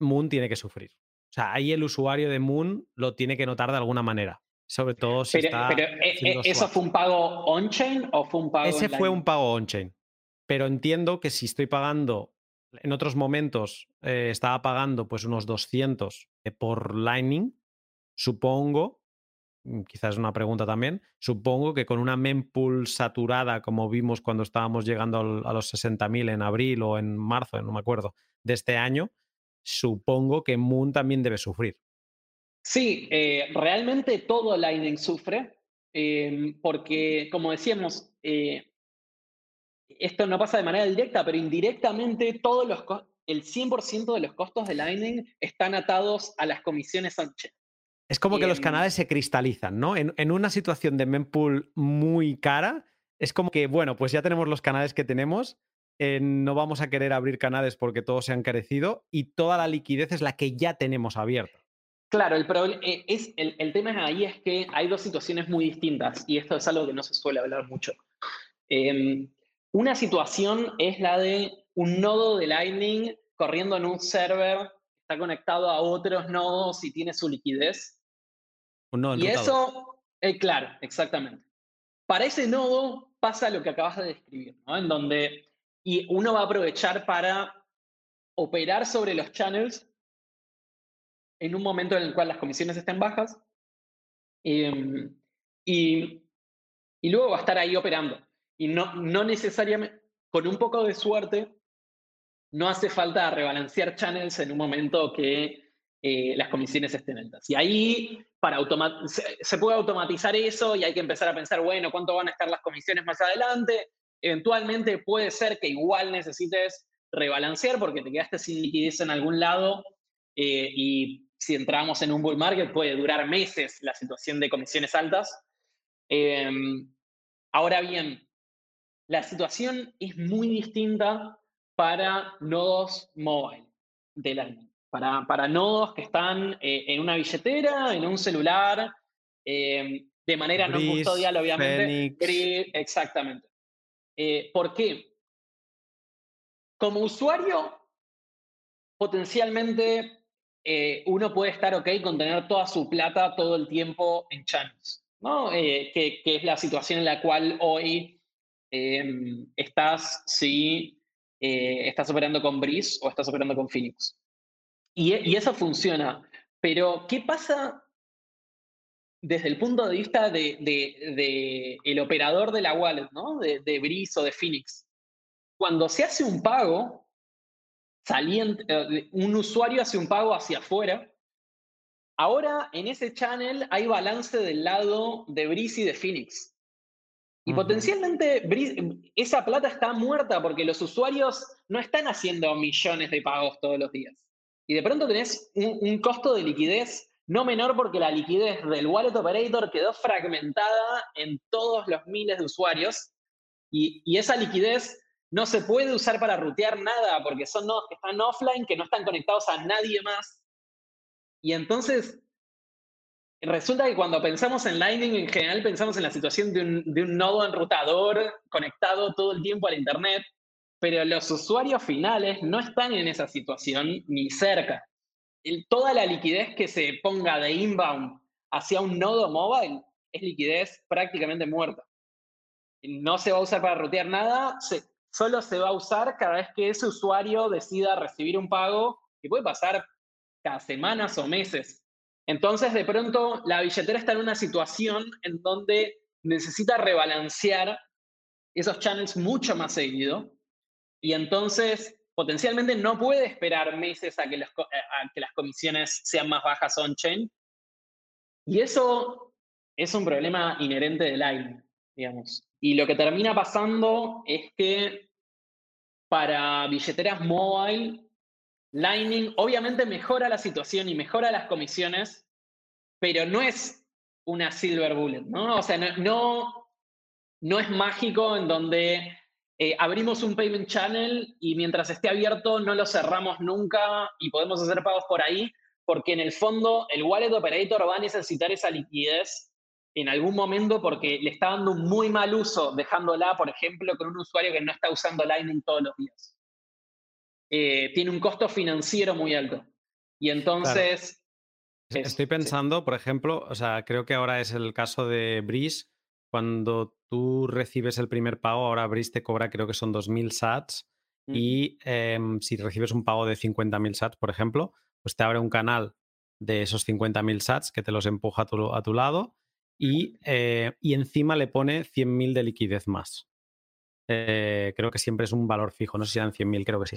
Moon tiene que sufrir. O sea, ahí el usuario de Moon lo tiene que notar de alguna manera. Sobre todo si está. Pero, eh, eh, ¿eso fue un pago on-chain o fue un pago? Ese fue un pago on-chain pero entiendo que si estoy pagando, en otros momentos eh, estaba pagando pues unos 200 eh, por Lightning, supongo, mm, quizás es una pregunta también, supongo que con una mempool saturada como vimos cuando estábamos llegando a los 60.000 en abril o en marzo, no me acuerdo, de este año, supongo que Moon también debe sufrir. Sí, eh, realmente todo Lightning sufre, em, porque como decíamos, esto no pasa de manera directa, pero indirectamente todos los el 100% de los costos de Lightning están atados a las comisiones on Es como que los canales se cristalizan, ¿no? En, una situación de mempool muy cara, es como que, bueno, pues ya tenemos los canales que tenemos, eh, no vamos a querer abrir canales porque todos se han carecido y toda la liquidez es la que ya tenemos abierta. Claro, el, eh, es, el, el tema ahí es que hay dos situaciones muy distintas y esto es algo que no se suele hablar mucho. Em, una situación es la de un nodo de Lightning corriendo en un server, está conectado a otros nodos y tiene su liquidez. Un nodo y eso, eh, claro, exactamente. Para ese nodo pasa lo que acabas de describir, ¿no? En donde y uno va a aprovechar para operar sobre los channels en un momento en el cual las comisiones estén bajas em, y, y luego va a estar ahí operando. Y no, no necesariamente, con un poco de suerte, no hace falta rebalancear channels en un momento que eh, las comisiones estén altas. Y ahí para se, puede automatizar eso y hay que empezar a pensar, bueno, ¿cuánto van a estar las comisiones más adelante? Eventualmente puede ser que igual necesites rebalancear porque te quedaste sin liquidez en algún lado eh, y si entramos en un bull market puede durar meses la situación de comisiones altas. Em, ahora bien, la situación es muy distinta para nodos mobile de Lightning. Para, para nodos que están eh, en una billetera, en un celular, em, de manera no custodial, obviamente. exactamente. Eh, ¿Por qué? Como usuario, potencialmente eh, uno puede estar ok con tener toda su plata todo el tiempo en channels, ¿no? que, que, es la situación en la cual hoy em, estás si eh, estás operando con Breeze o estás operando con Phoenix. Y, eso funciona. Pero, ¿qué pasa desde el punto de vista del de, el operador de la wallet, ¿no? de, de Breeze o de Phoenix? Cuando se hace un pago, saliente, eh, un usuario hace un pago hacia afuera, ahora en ese channel hay balance del lado de Breeze y de Phoenix. Y potencialmente esa plata está muerta porque los usuarios no están haciendo millones de pagos todos los días. Y de pronto tenés un, costo de liquidez no menor porque la liquidez del wallet operator quedó fragmentada en todos los miles de usuarios y, esa liquidez no se puede usar para rutear nada porque son nodos que están offline, que no están conectados a nadie más. Y entonces resulta que cuando pensamos en Lightning, en general pensamos en la situación de un, nodo enrutador conectado todo el tiempo al Internet, pero los usuarios finales no están en esa situación ni cerca. Toda la liquidez que se ponga de inbound hacia un nodo mobile es liquidez prácticamente muerta. No se va a usar para rutear nada, solo se va a usar cada vez que ese usuario decida recibir un pago, que puede pasar cada semanas o meses. Entonces, de pronto, la billetera está en una situación en donde necesita rebalancear esos channels mucho más seguido y entonces potencialmente no puede esperar meses a que, las comisiones sean más bajas on-chain. Y eso es un problema inherente del Lightning, digamos. Y lo que termina pasando es que para billeteras mobile Lightning obviamente mejora la situación y mejora las comisiones, pero no es una silver bullet, ¿no? O sea, no, no, es mágico en donde eh, abrimos un payment channel y mientras esté abierto no lo cerramos nunca y podemos hacer pagos por ahí, porque en el fondo el wallet operator va a necesitar esa liquidez en algún momento porque le está dando un muy mal uso dejándola, por ejemplo, con un usuario que no está usando Lightning todos los días. Eh, tiene un costo financiero muy alto. Y entonces... Estoy pensando, por ejemplo, o sea, creo que ahora es el caso de Breeze. Cuando tú recibes el primer pago, ahora Breeze te cobra, creo que son 2.000 sats. Y em, si recibes un pago de 50.000 sats, por ejemplo, pues te abre un canal de esos 50.000 sats que te los empuja a tu, a tu lado y, eh, y, encima le pone 100.000 de liquidez más. Eh, creo que siempre es un valor fijo, no sé si eran 100.000, creo que sí.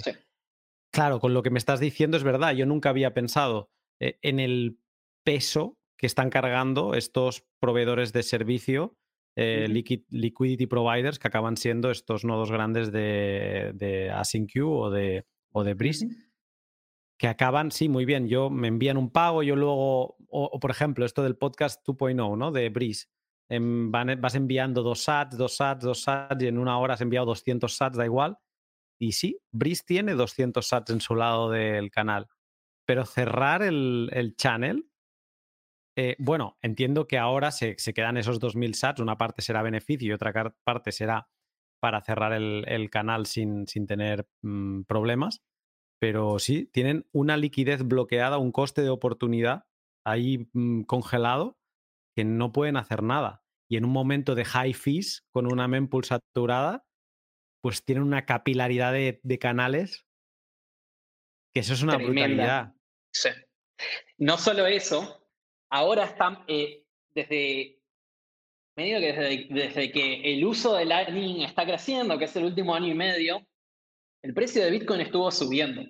Claro, con lo que me estás diciendo es verdad. Yo nunca había pensado eh, en el peso que están cargando estos proveedores de servicio, eh, liquidity providers, que acaban siendo estos nodos grandes de, de AsyncQ o de, o de Breeze. Que acaban, sí, muy bien. Yo me envían un pago, yo luego, o, por ejemplo, esto del podcast 2.0, ¿no? De Breeze. Em, vas enviando dos sats, dos sats, dos sats, y en una hora has enviado 200 sats, da igual y sí, Breeze tiene 200 sats en su lado del canal, pero cerrar el, channel, eh, bueno, entiendo que ahora se, quedan esos 2.000 sats, una parte será beneficio y otra parte será para cerrar el, canal sin, sin tener mm, problemas, pero sí, tienen una liquidez bloqueada, un coste de oportunidad ahí mm, congelado que no pueden hacer nada. Y en un momento de high fees, con una mempool saturada, pues tienen una capilaridad de, canales que eso es una brutalidad. Sí. No solo eso, ahora están eh, desde que desde, que el uso de Lightning está creciendo, que es el último año y medio, el precio de Bitcoin estuvo subiendo.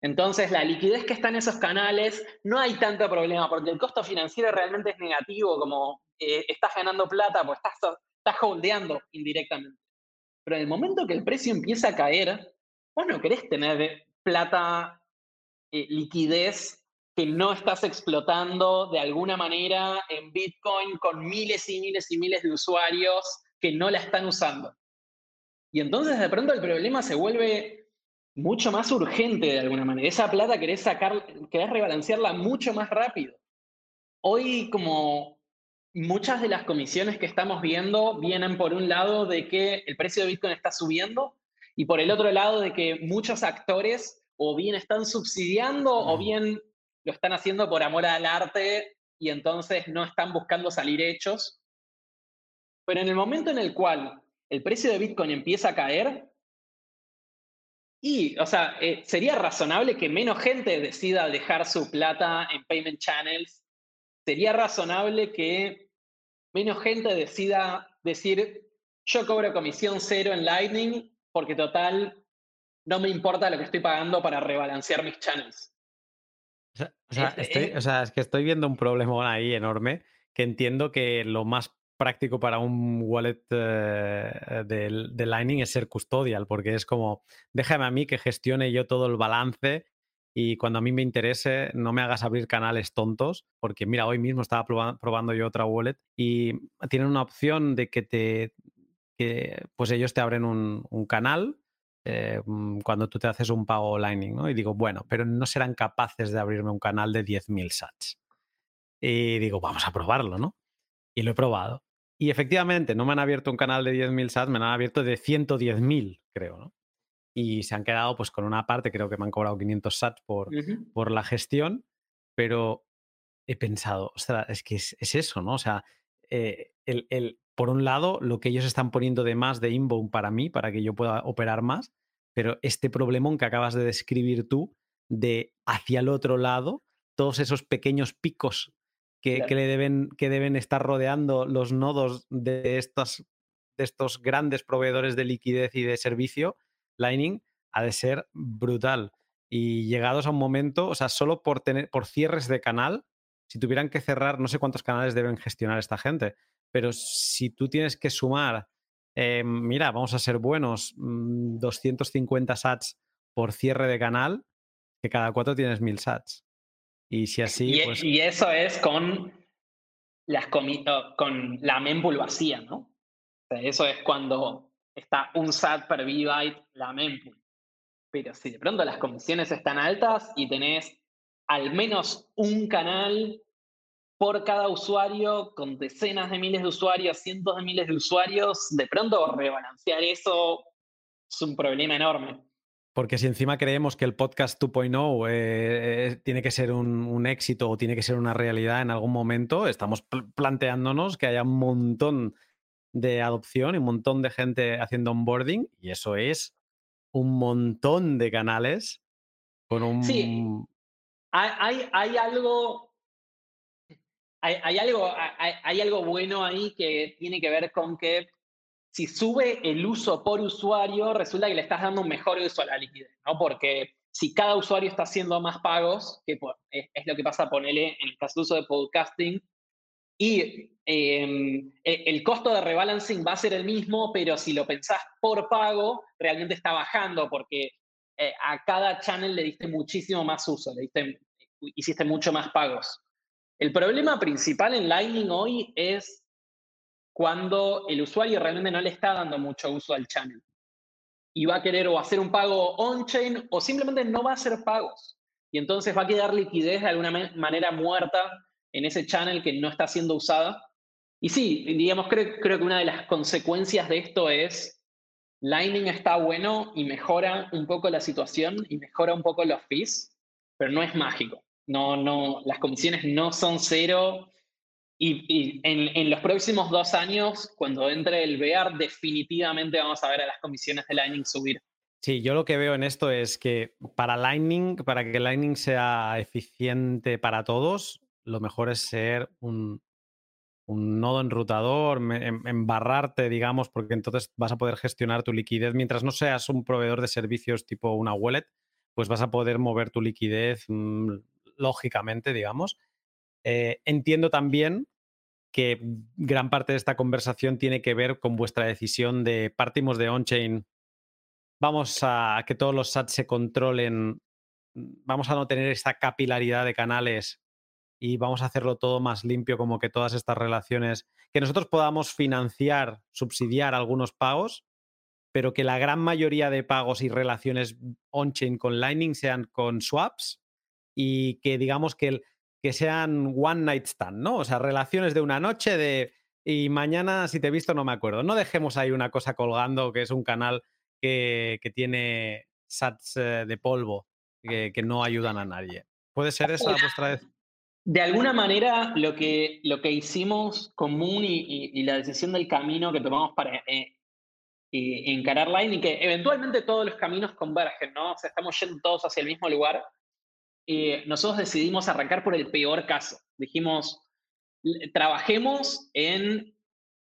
Entonces, la liquidez que está en esos canales, no hay tanto problema, porque el costo financiero realmente es negativo, como eh, estás ganando plata, pues estás, estás holdeando indirectamente. Pero en el momento que el precio empieza a caer, vos no querés tener plata, eh, liquidez que no estás explotando de alguna manera en Bitcoin con miles y miles y miles de usuarios que no la están usando. Y entonces de pronto el problema se vuelve mucho más urgente de alguna manera. Esa plata querés sacar, querés rebalancearla mucho más rápido. Hoy como muchas de las comisiones que estamos viendo vienen por un lado de que el precio de Bitcoin está subiendo y por el otro lado de que muchos actores o bien están subsidiando o bien lo están haciendo por amor al arte y entonces no están buscando salir hechos. Pero en el momento en el cual el precio de Bitcoin empieza a caer, y, o sea, eh, sería razonable que menos gente decida dejar su plata en payment channels. Sería razonable que menos gente decida decir, yo cobro comisión cero en Lightning porque total, no me importa lo que estoy pagando para rebalancear mis channels. O sea, es que estoy viendo un problema ahí enorme que entiendo que lo más práctico para un wallet eh, de, Lightning es ser custodial, porque es como, déjame a mí que gestione yo todo el balance y cuando a mí me interese no me hagas abrir canales tontos, porque mira, hoy mismo estaba probando, yo otra wallet y tienen una opción de que te, que, pues ellos te abren un, canal eh, mm, cuando tú te haces un pago Lightning, ¿no? Y digo, bueno, pero no serán capaces de abrirme un canal de 10.000 sats. Y digo, vamos a probarlo, ¿no? Y lo he probado. Y efectivamente, no me han abierto un canal de 10.000 sats, me han abierto de 110.000, creo, ¿no? Y se han quedado pues con una parte, creo que me han cobrado 500 sats por, por la gestión, pero he pensado, ostras, es que es, eso, ¿no? O sea, eh, el, el, por un lado, lo que ellos están poniendo de más de inbound para mí, para que yo pueda operar más, pero este problemón que acabas de describir tú, de hacia el otro lado, todos esos pequeños picos que, le deben, que deben estar rodeando los nodos de estos, de estos grandes proveedores de liquidez y de servicio, Lightning, ha de ser brutal. Y llegados a un momento, o sea, solo por, tener, por cierres de canal, si tuvieran que cerrar, no sé cuántos canales deben gestionar esta gente, pero si tú tienes que sumar, eh, mira, vamos a ser buenos, 250 mm, sats por cierre de canal, que cada cuatro tienes 1000 sats. Y si así. Y, pues y eso es con, las con la mempool vacía, ¿no? eso es cuando está un SAT per V-Byte la mempool. Pero si de pronto las comisiones están altas y tenés al menos un canal por cada usuario, con decenas de miles de usuarios, cientos de miles de usuarios, de pronto rebalancear eso es un problema enorme. Porque si encima creemos que el podcast 2.0 eh, tiene que ser un, éxito o tiene que ser una realidad en algún momento, estamos planteándonos que haya un montón de adopción y un montón de gente haciendo onboarding, y eso es un montón de canales con un. Sí. Hay, hay, algo. Hay, algo, hay algo bueno ahí que tiene que ver con que si sube el uso por usuario, resulta que le estás dando un mejor uso a la liquidez, ¿no? Porque si cada usuario está haciendo más pagos, que es, lo que pasa, ponele, en el caso de uso de podcasting, y em, e, el costo de rebalancing va a ser el mismo, pero si lo pensás por pago, realmente está bajando porque eh, a cada channel le diste muchísimo más uso, le diste, hiciste mucho más pagos. El problema principal en Lightning hoy es cuando el usuario realmente no le está dando mucho uso al channel. Y va a querer o hacer un pago on-chain o simplemente no va a hacer pagos. Y entonces va a quedar liquidez de alguna manera muerta en ese channel que no está siendo usada. Y sí, digamos, creo, creo que una de las consecuencias de esto es Lightning está bueno y mejora un poco la situación y mejora un poco los fees, pero no es mágico. No, no, las comisiones no son cero y, en, los próximos dos años, cuando entre el VR, definitivamente vamos a ver a las comisiones de Lightning subir. Sí, yo lo que veo en esto es que para Lightning, para que Lightning sea eficiente para todos, lo mejor es ser un, nodo enrutador, embarrarte, digamos, porque entonces vas a poder gestionar tu liquidez. Mientras no seas un proveedor de servicios tipo una wallet, pues vas a poder mover tu liquidez mm, lógicamente, digamos. Eh, entiendo también que gran parte de esta conversación tiene que ver con vuestra decisión de partimos de on-chain, vamos a que todos los SATs se controlen, vamos a no tener esta capilaridad de canales y vamos a hacerlo todo más limpio, como que todas estas relaciones, que nosotros podamos financiar, subsidiar algunos pagos, pero que la gran mayoría de pagos y relaciones on-chain con Lightning sean con swaps y que digamos que, que sean one night stand, ¿no? O sea, relaciones de una noche de y mañana si te he visto no me acuerdo. No dejemos ahí una cosa colgando que es un canal que, tiene sats eh, de polvo que, no ayudan a nadie. ¿Puede ser esa vuestra vez? De alguna manera, lo que, lo que hicimos común y, la decisión del camino que tomamos para eh, encarar Lightning, que eventualmente todos los caminos convergen, ¿no? O sea, estamos yendo todos hacia el mismo lugar. Eh, nosotros decidimos arrancar por el peor caso. Dijimos, trabajemos en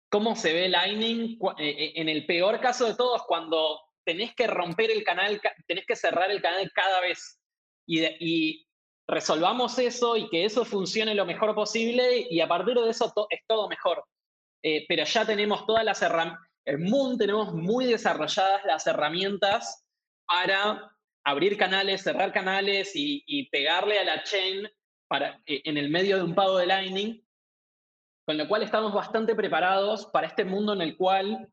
cómo se ve Lightning eh, eh, en el peor caso de todos, cuando tenés que romper el canal, tenés que cerrar el canal cada vez. Y, y resolvamos eso y que eso funcione lo mejor posible y a partir de eso es todo mejor. pero ya tenemos todas las herramientas en Moon tenemos muy desarrolladas las herramientas para abrir canales, cerrar canales y, pegarle a la chain para, eh, en el medio de un pago de Lightning, con lo cual estamos bastante preparados para este mundo en el cual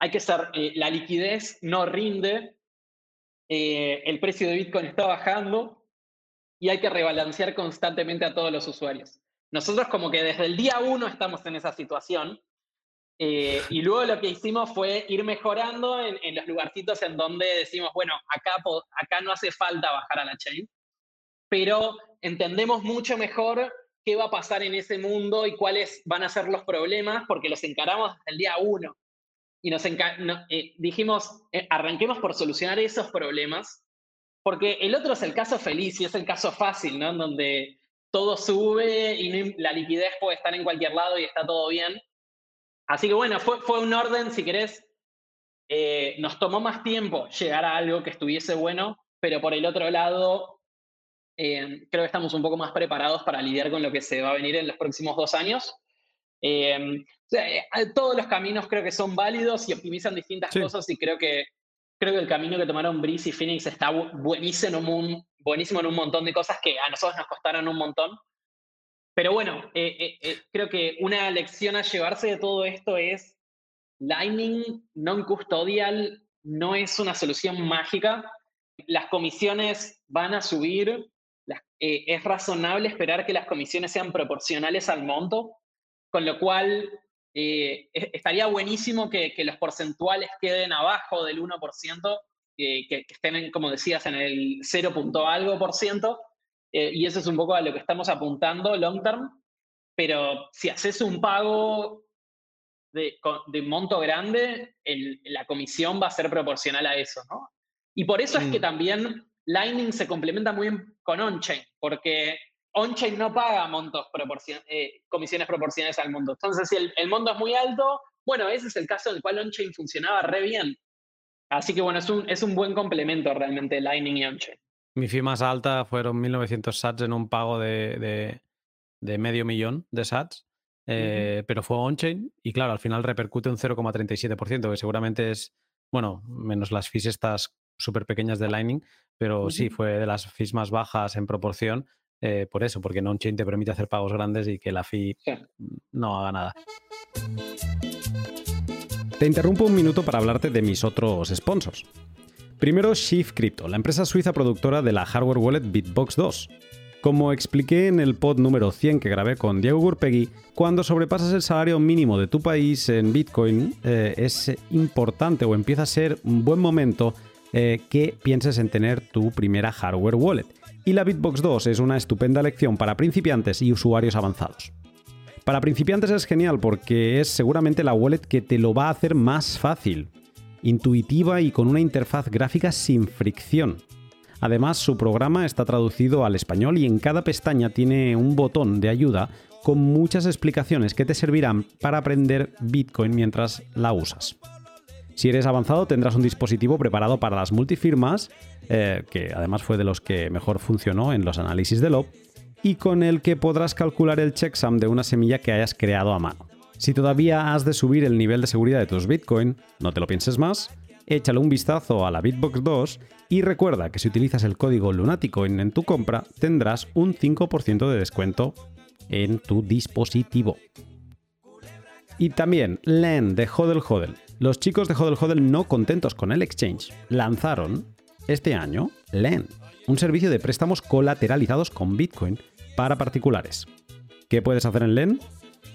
hay que ser, eh, la liquidez no rinde, eh, el precio de Bitcoin está bajando y hay que rebalancear constantemente a todos los usuarios. Nosotros como que desde el día uno estamos en esa situación eh, y luego lo que hicimos fue ir mejorando en, los lugarcitos en donde decimos, bueno, acá, acá no hace falta bajar a la chain, pero entendemos mucho mejor qué va a pasar en ese mundo y cuáles van a ser los problemas, porque los encaramos desde el día uno. Y nos eh, dijimos, eh, arranquemos por solucionar esos problemas, porque el otro es el caso feliz y es el caso fácil, ¿no? En donde todo sube y la liquidez puede estar en cualquier lado y está todo bien. Así que bueno, fue, fue un orden, si querés, eh, nos tomó más tiempo llegar a algo que estuviese bueno, pero por el otro lado, eh, creo que estamos un poco más preparados para lidiar con lo que se va a venir en los próximos dos años. Eh, todos los caminos creo que son válidos y optimizan distintas cosas y creo que, creo que el camino que tomaron Breeze y Phoenix está buenísimo en, un, buenísimo en un montón de cosas que a nosotros nos costaron un montón. Pero bueno, eh, eh, eh, creo que una lección a llevarse de todo esto es Lightning non-custodial no es una solución mágica. Las comisiones van a subir. es razonable esperar que las comisiones sean proporcionales al monto, con lo cual e, estaría buenísimo que, los porcentuales queden abajo del 1%, que, que, estén, como decías, en el 0. algo por ciento, eh, y eso es un poco a lo que estamos apuntando long term. Pero si haces un pago de, de monto grande, la comisión va a ser proporcional a eso, ¿no? Y por eso es que mm. también Lightning se complementa muy bien con on-chain, porque on-chain no paga montos eh, comisiones proporcionales al mundo. Entonces, si el, el mundo es muy alto, bueno, ese es el caso en el cual on-chain funcionaba re bien. Así que bueno, es un, es un buen complemento realmente Lightning y on-chain. Mi fee más alta fueron 1.900 sats en un pago de, medio millón de sats, eh, pero fue on-chain y claro, al final repercute un 0,37%, que seguramente es, bueno, menos las fees estas súper pequeñas de Lightning, pero sí, fue de las fees más bajas en proporción, eh, por eso, porque on-chain te permite hacer pagos grandes y que la fee no haga nada. Te interrumpo un minuto para hablarte de mis otros sponsors. Primero, Shift Crypto, la empresa suiza productora de la hardware wallet Bitbox 2. Como expliqué en el pod número 100 que grabé con Diego Gurpegui, cuando sobrepasas el salario mínimo de tu país en Bitcoin, eh, es importante o empieza a ser un buen momento eh, que pienses en tener tu primera hardware wallet. Y la Bitbox 2 es una estupenda lección para principiantes y usuarios avanzados. Para principiantes es genial porque es seguramente la wallet que te lo va a hacer más fácil intuitiva y con una interfaz gráfica sin fricción. Además, su programa está traducido al español y en cada pestaña tiene un botón de ayuda con muchas explicaciones que te servirán para aprender Bitcoin mientras la usas. Si eres avanzado tendrás un dispositivo preparado para las multifirmas, eh, que además fue de los que mejor funcionó en los análisis de LOB, y con el que podrás calcular el checksum de una semilla que hayas creado a mano. Si todavía has de subir el nivel de seguridad de tus Bitcoin, no te lo pienses más, échale un vistazo a la Bitbox 2 y recuerda que si utilizas el código Lunaticoin en tu compra tendrás un 5% de descuento en tu dispositivo. Y también LEN de Hodel Hodel. Los chicos de Hodel Hodel no contentos con el exchange lanzaron este año LEN, un servicio de préstamos colateralizados con Bitcoin para particulares. ¿Qué puedes hacer en LEN?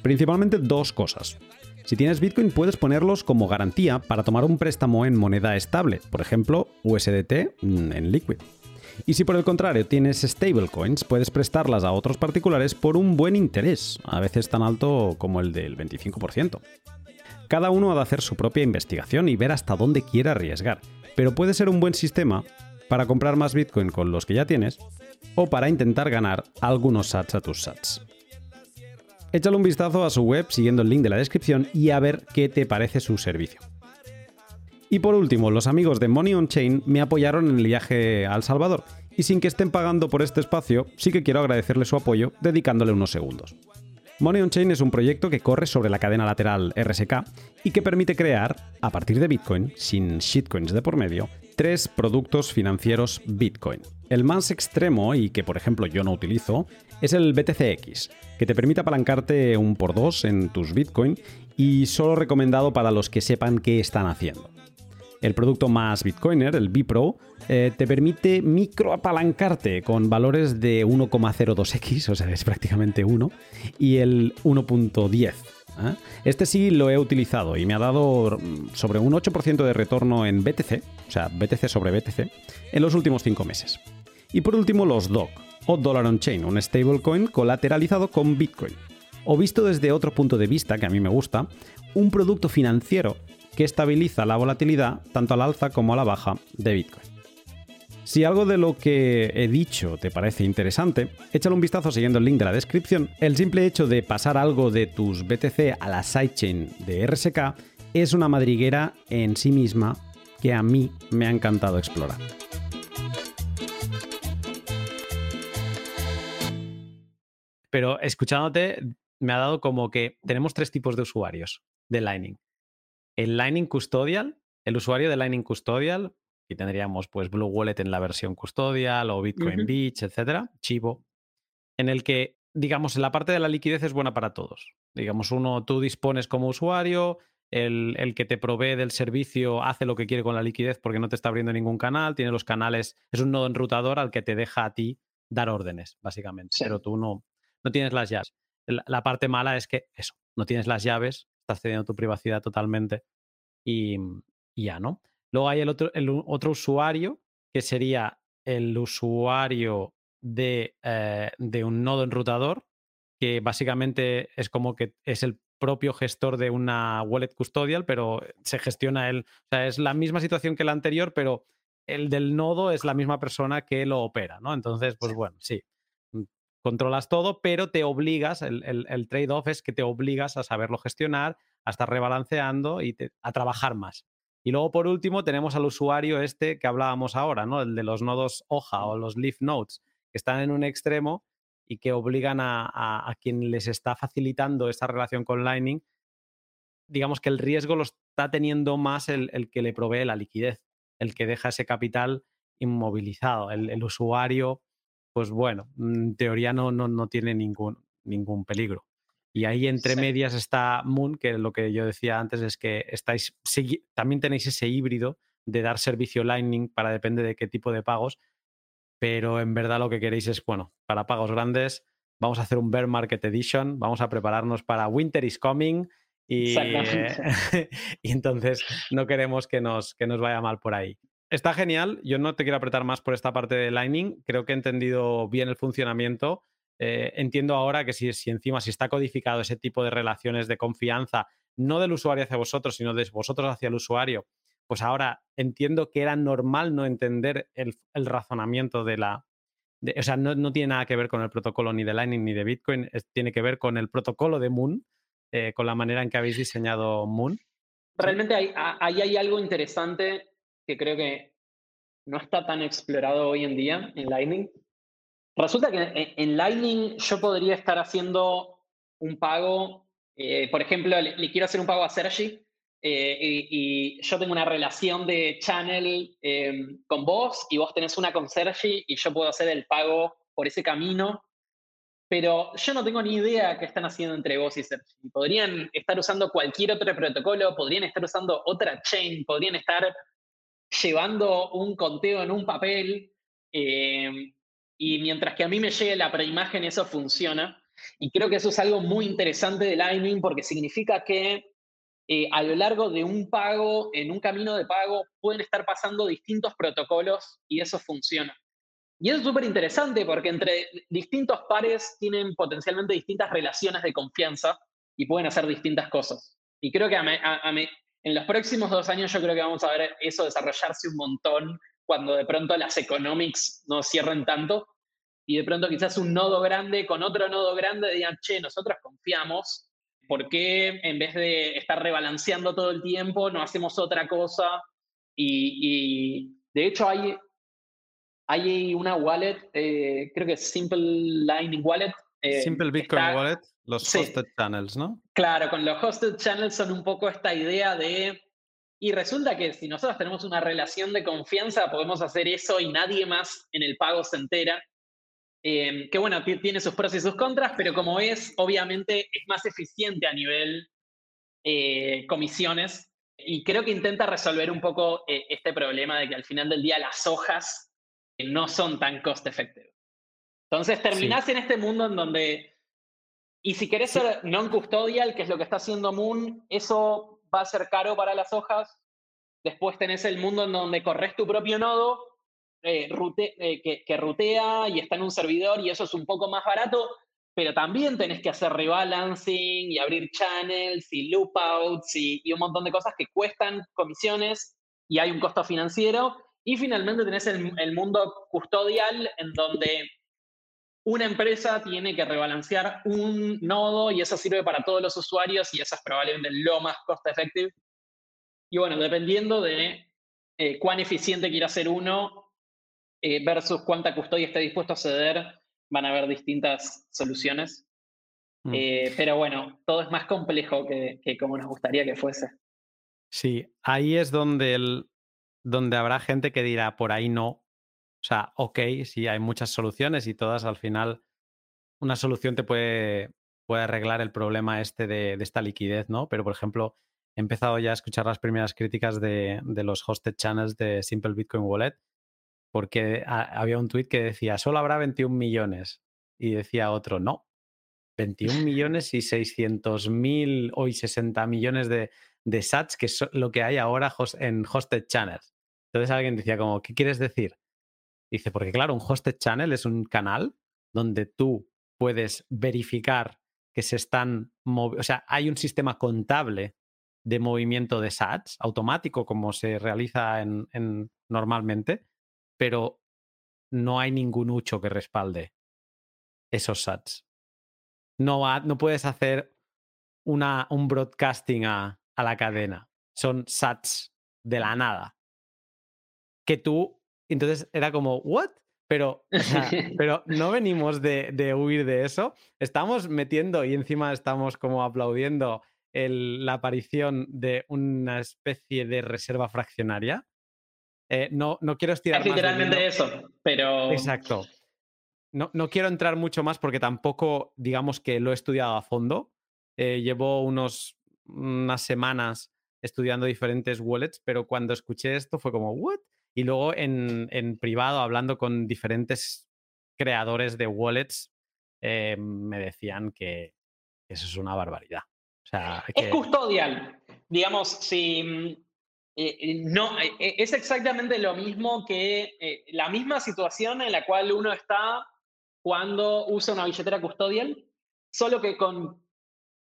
Principalmente dos cosas. Si tienes Bitcoin puedes ponerlos como garantía para tomar un préstamo en moneda estable, por ejemplo USDT mm, en Liquid. Y si por el contrario tienes stablecoins, puedes prestarlas a otros particulares por un buen interés, a veces tan alto como el del 25%. Cada uno ha de hacer su propia investigación y ver hasta dónde quiere arriesgar, pero puede ser un buen sistema para comprar más Bitcoin con los que ya tienes o para intentar ganar algunos sats a tus sats. Échale un vistazo a su web siguiendo el link de la descripción y a ver qué te parece su servicio. Y por último, los amigos de Money on Chain me apoyaron en el viaje a El Salvador, y sin que estén pagando por este espacio, sí que quiero agradecerle su apoyo dedicándole unos segundos. Money on Chain es un proyecto que corre sobre la cadena lateral RSK y que permite crear, a partir de Bitcoin, sin shitcoins de por medio, tres productos financieros Bitcoin. El más extremo, y que por ejemplo yo no utilizo, es el BTCX, que te permite apalancarte un por dos en tus Bitcoin y solo recomendado para los que sepan qué están haciendo. El producto más Bitcoiner, el Bipro, eh, te permite microapalancarte con valores de 1,02x, o sea, es prácticamente 1, y el 1.10. ¿eh? Este sí lo he utilizado y me ha dado sobre un 8% de retorno en BTC, o sea, BTC sobre BTC, en los últimos 5 meses. Y por último, los DOC, o Dollar on Chain, un stablecoin colateralizado con Bitcoin. O visto desde otro punto de vista, que a mí me gusta, un producto financiero que estabiliza la volatilidad tanto a la alza como a la baja de Bitcoin. Si algo de lo que he dicho te parece interesante, échale un vistazo siguiendo el link de la descripción. El simple hecho de pasar algo de tus BTC a la sidechain de RSK es una madriguera en sí misma que a mí me ha encantado explorar. Pero escuchándote, me ha dado como que tenemos tres tipos de usuarios de Lightning. El Lightning Custodial, el usuario de Lightning Custodial, y tendríamos pues Blue Wallet en la versión custodial o Bitcoin Beach, etcétera, Chivo, en el que, digamos, la parte de la liquidez es buena para todos. Digamos, uno, tú dispones como usuario, el, el, que te provee del servicio hace lo que quiere con la liquidez porque no te está abriendo ningún canal, tiene los canales, es un nodo enrutador al que te deja a ti dar órdenes, básicamente, pero tú no, no tienes las llaves. la, parte mala es que eso, no tienes las llaves estás cediendo tu privacidad totalmente y, ya, ¿no? Luego hay el otro, el otro usuario, que sería el usuario de, eh, de un nodo enrutador, que básicamente es como que es el propio gestor de una wallet custodial, pero se gestiona él. O sea, es la misma situación que la anterior, pero el del nodo es la misma persona que lo opera, ¿no? Entonces, pues bueno, sí controlas todo, pero te obligas, el, trade-off es que te obligas a saberlo gestionar, a estar rebalanceando y a trabajar más. Y luego, por último, tenemos al usuario este que hablábamos ahora, ¿no? El de los nodos hoja o los leaf nodes, que están en un extremo y que obligan a, quien les está facilitando esa relación con Lightning, digamos que el riesgo lo está teniendo más el, que le provee la liquidez, el que deja ese capital inmovilizado. el usuario pues bueno, en teoría no, no, no tiene ningún, ningún peligro. Y ahí entre medias está Moon, que lo que yo decía antes es que estáis, también tenéis ese híbrido de dar servicio Lightning para depende de qué tipo de pagos, pero en verdad lo que queréis es, bueno, para pagos grandes, vamos a hacer un Bear Market Edition, vamos a prepararnos para Winter is Coming y, *laughs* y entonces no queremos que nos, que nos vaya mal por ahí. Está genial. Yo no te quiero apretar más por esta parte de Lightning. Creo que he entendido bien el funcionamiento. Eh, entiendo ahora que si, encima si está codificado ese tipo de relaciones de confianza, no del usuario hacia vosotros, sino de vosotros hacia el usuario, pues ahora entiendo que era normal no entender el, razonamiento de la... o sea, no, tiene nada que ver con el protocolo ni de Lightning ni de Bitcoin, tiene que ver con el protocolo de Moon, eh, con la manera en que habéis diseñado Moon. Realmente ahí hay algo interesante que creo que no está tan explorado hoy en día en Lightning, Resulta que en Lightning yo podría estar haciendo un pago, eh, por ejemplo, le, quiero hacer un pago a Sergi eh, y, yo tengo una relación de channel em, con vos y vos tenés una con Sergi y yo puedo hacer el pago por ese camino, pero yo no tengo ni idea qué están haciendo entre vos y Sergi. Podrían estar usando cualquier otro protocolo, podrían estar usando otra chain, podrían estar llevando un conteo en un papel. Em, y mientras que a mí me llegue la preimagen, eso funciona. Y creo que eso es algo muy interesante de Lightning porque significa que eh, a lo largo de un pago, en un camino de pago, pueden estar pasando distintos protocolos y eso funciona. Y eso es súper interesante porque entre distintos pares tienen potencialmente distintas relaciones de confianza y pueden hacer distintas cosas. Y creo que en los próximos dos años yo creo que vamos a ver eso desarrollarse un montón cuando de pronto las economics no cierren tanto y de pronto quizás un nodo grande con otro nodo grande digan, che, nosotros confiamos, ¿por qué en vez de estar rebalanceando todo el tiempo no hacemos otra cosa? Y, de hecho hay, hay una wallet, eh, creo que es Simple Lightning Wallet. Eh, Simple Bitcoin Wallet, los hosted channels, ¿no? Claro, con los hosted channels son un poco esta idea de y resulta que si nosotros tenemos una relación de confianza, podemos hacer eso y nadie más en el pago se entera. Em, que bueno, tiene sus pros y sus contras, pero como es, obviamente es más eficiente a nivel eh, comisiones. Y creo que intenta resolver un poco eh, este problema de que al final del día las hojas no son tan cost effective. Entonces terminás en este mundo en donde, y si querés ser non-custodial, que es lo que está haciendo Moon, eso va a ser caro para las hojas. Después tenés el mundo en donde corres tu propio nodo, eh, eh, que, rutea y está en un servidor y eso es un poco más barato, pero también tenés que hacer rebalancing y abrir channels y loopouts y, y un montón de cosas que cuestan comisiones y hay un costo financiero. Y finalmente tenés el, el mundo custodial en donde una empresa tiene que rebalancear un nodo y eso sirve para todos los usuarios y eso es probablemente lo más cost effective. Y bueno, dependiendo de eh, cuán eficiente quiera ser uno eh, versus cuánta custodia esté dispuesto a ceder, van a haber distintas soluciones. Mm. Eh, pero bueno, todo es más complejo que, como nos gustaría que fuese. Sí, ahí es donde, el, donde habrá gente que dirá, por ahí no, o sea, ok, sí, hay muchas soluciones y todas al final una solución te puede, puede arreglar el problema este de, esta liquidez, ¿no? Pero, por ejemplo, he empezado ya a escuchar las primeras críticas de, los hosted channels de Simple Bitcoin Wallet porque había un tweet que decía, solo habrá 21 millones. Y decía otro, no, 21 *laughs* millones y 600 mil o 60 millones de, de sats, que es lo que hay ahora en hosted channels. Entonces alguien decía como, ¿qué quieres decir? Dice, porque claro, un hosted channel es un canal donde tú puedes verificar que se están moviendo, o sea, hay un sistema contable de movimiento de sats automático como se realiza en, normalmente, pero no hay ningún ucho que respalde esos sats. No, no puedes hacer una, un broadcasting a, a la cadena. Son sats de la nada. Que tú entonces era como, ¿what? Pero, *laughs* pero no venimos de, huir de eso. Estamos metiendo y encima estamos como aplaudiendo la aparición de una especie de reserva fraccionaria. Eh, no, no quiero estirar. Es literalmente eso, pero. Exacto. No, no, quiero entrar mucho más porque tampoco, digamos que lo he estudiado a fondo. Eh, llevo unos, unas semanas estudiando diferentes wallets, pero cuando escuché esto fue como, ¿what? Y luego en, en privado, hablando con diferentes creadores de wallets, eh, me decían que eso es una barbaridad. O sea, Es custodial. Digamos, si mm, eh, no, eh, es exactamente lo mismo que la misma situación en la cual uno está cuando usa una billetera custodial, solo que con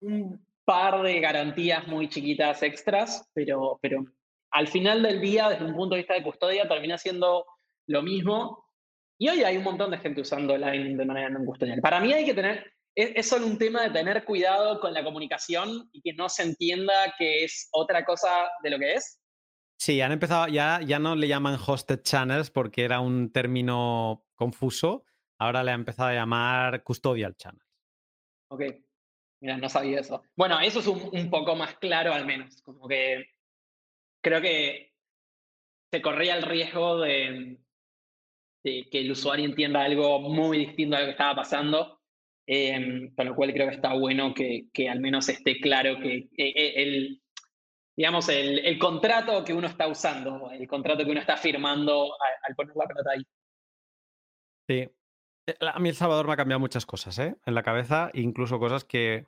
un par de garantías muy chiquitas extras, pero, pero al final del día, desde un punto de vista de custodia, termina siendo lo mismo. Y hoy hay un montón de gente usando Lightning de manera no custodial. Para mí hay que tener, es, solo un tema de tener cuidado con la comunicación y que no se entienda que es otra cosa de lo que es. Sí, han empezado, ya, ya no le llaman hosted channels porque era un término confuso. ahora le ha empezado a llamar Custodial Channels. Ok, mira, no sabía eso. Bueno, eso es un, poco más claro al menos, como que creo que se corría el riesgo de, que el usuario entienda algo muy distinto a lo que estaba pasando, eh, con lo cual creo que está bueno que, que al menos esté claro que eh, el, digamos, el, contrato que uno está usando, el contrato que uno está firmando al, poner la pelota ahí. Sí. Eh, a mí El Salvador me ha cambiado muchas cosas, ¿eh? En la cabeza, incluso cosas que,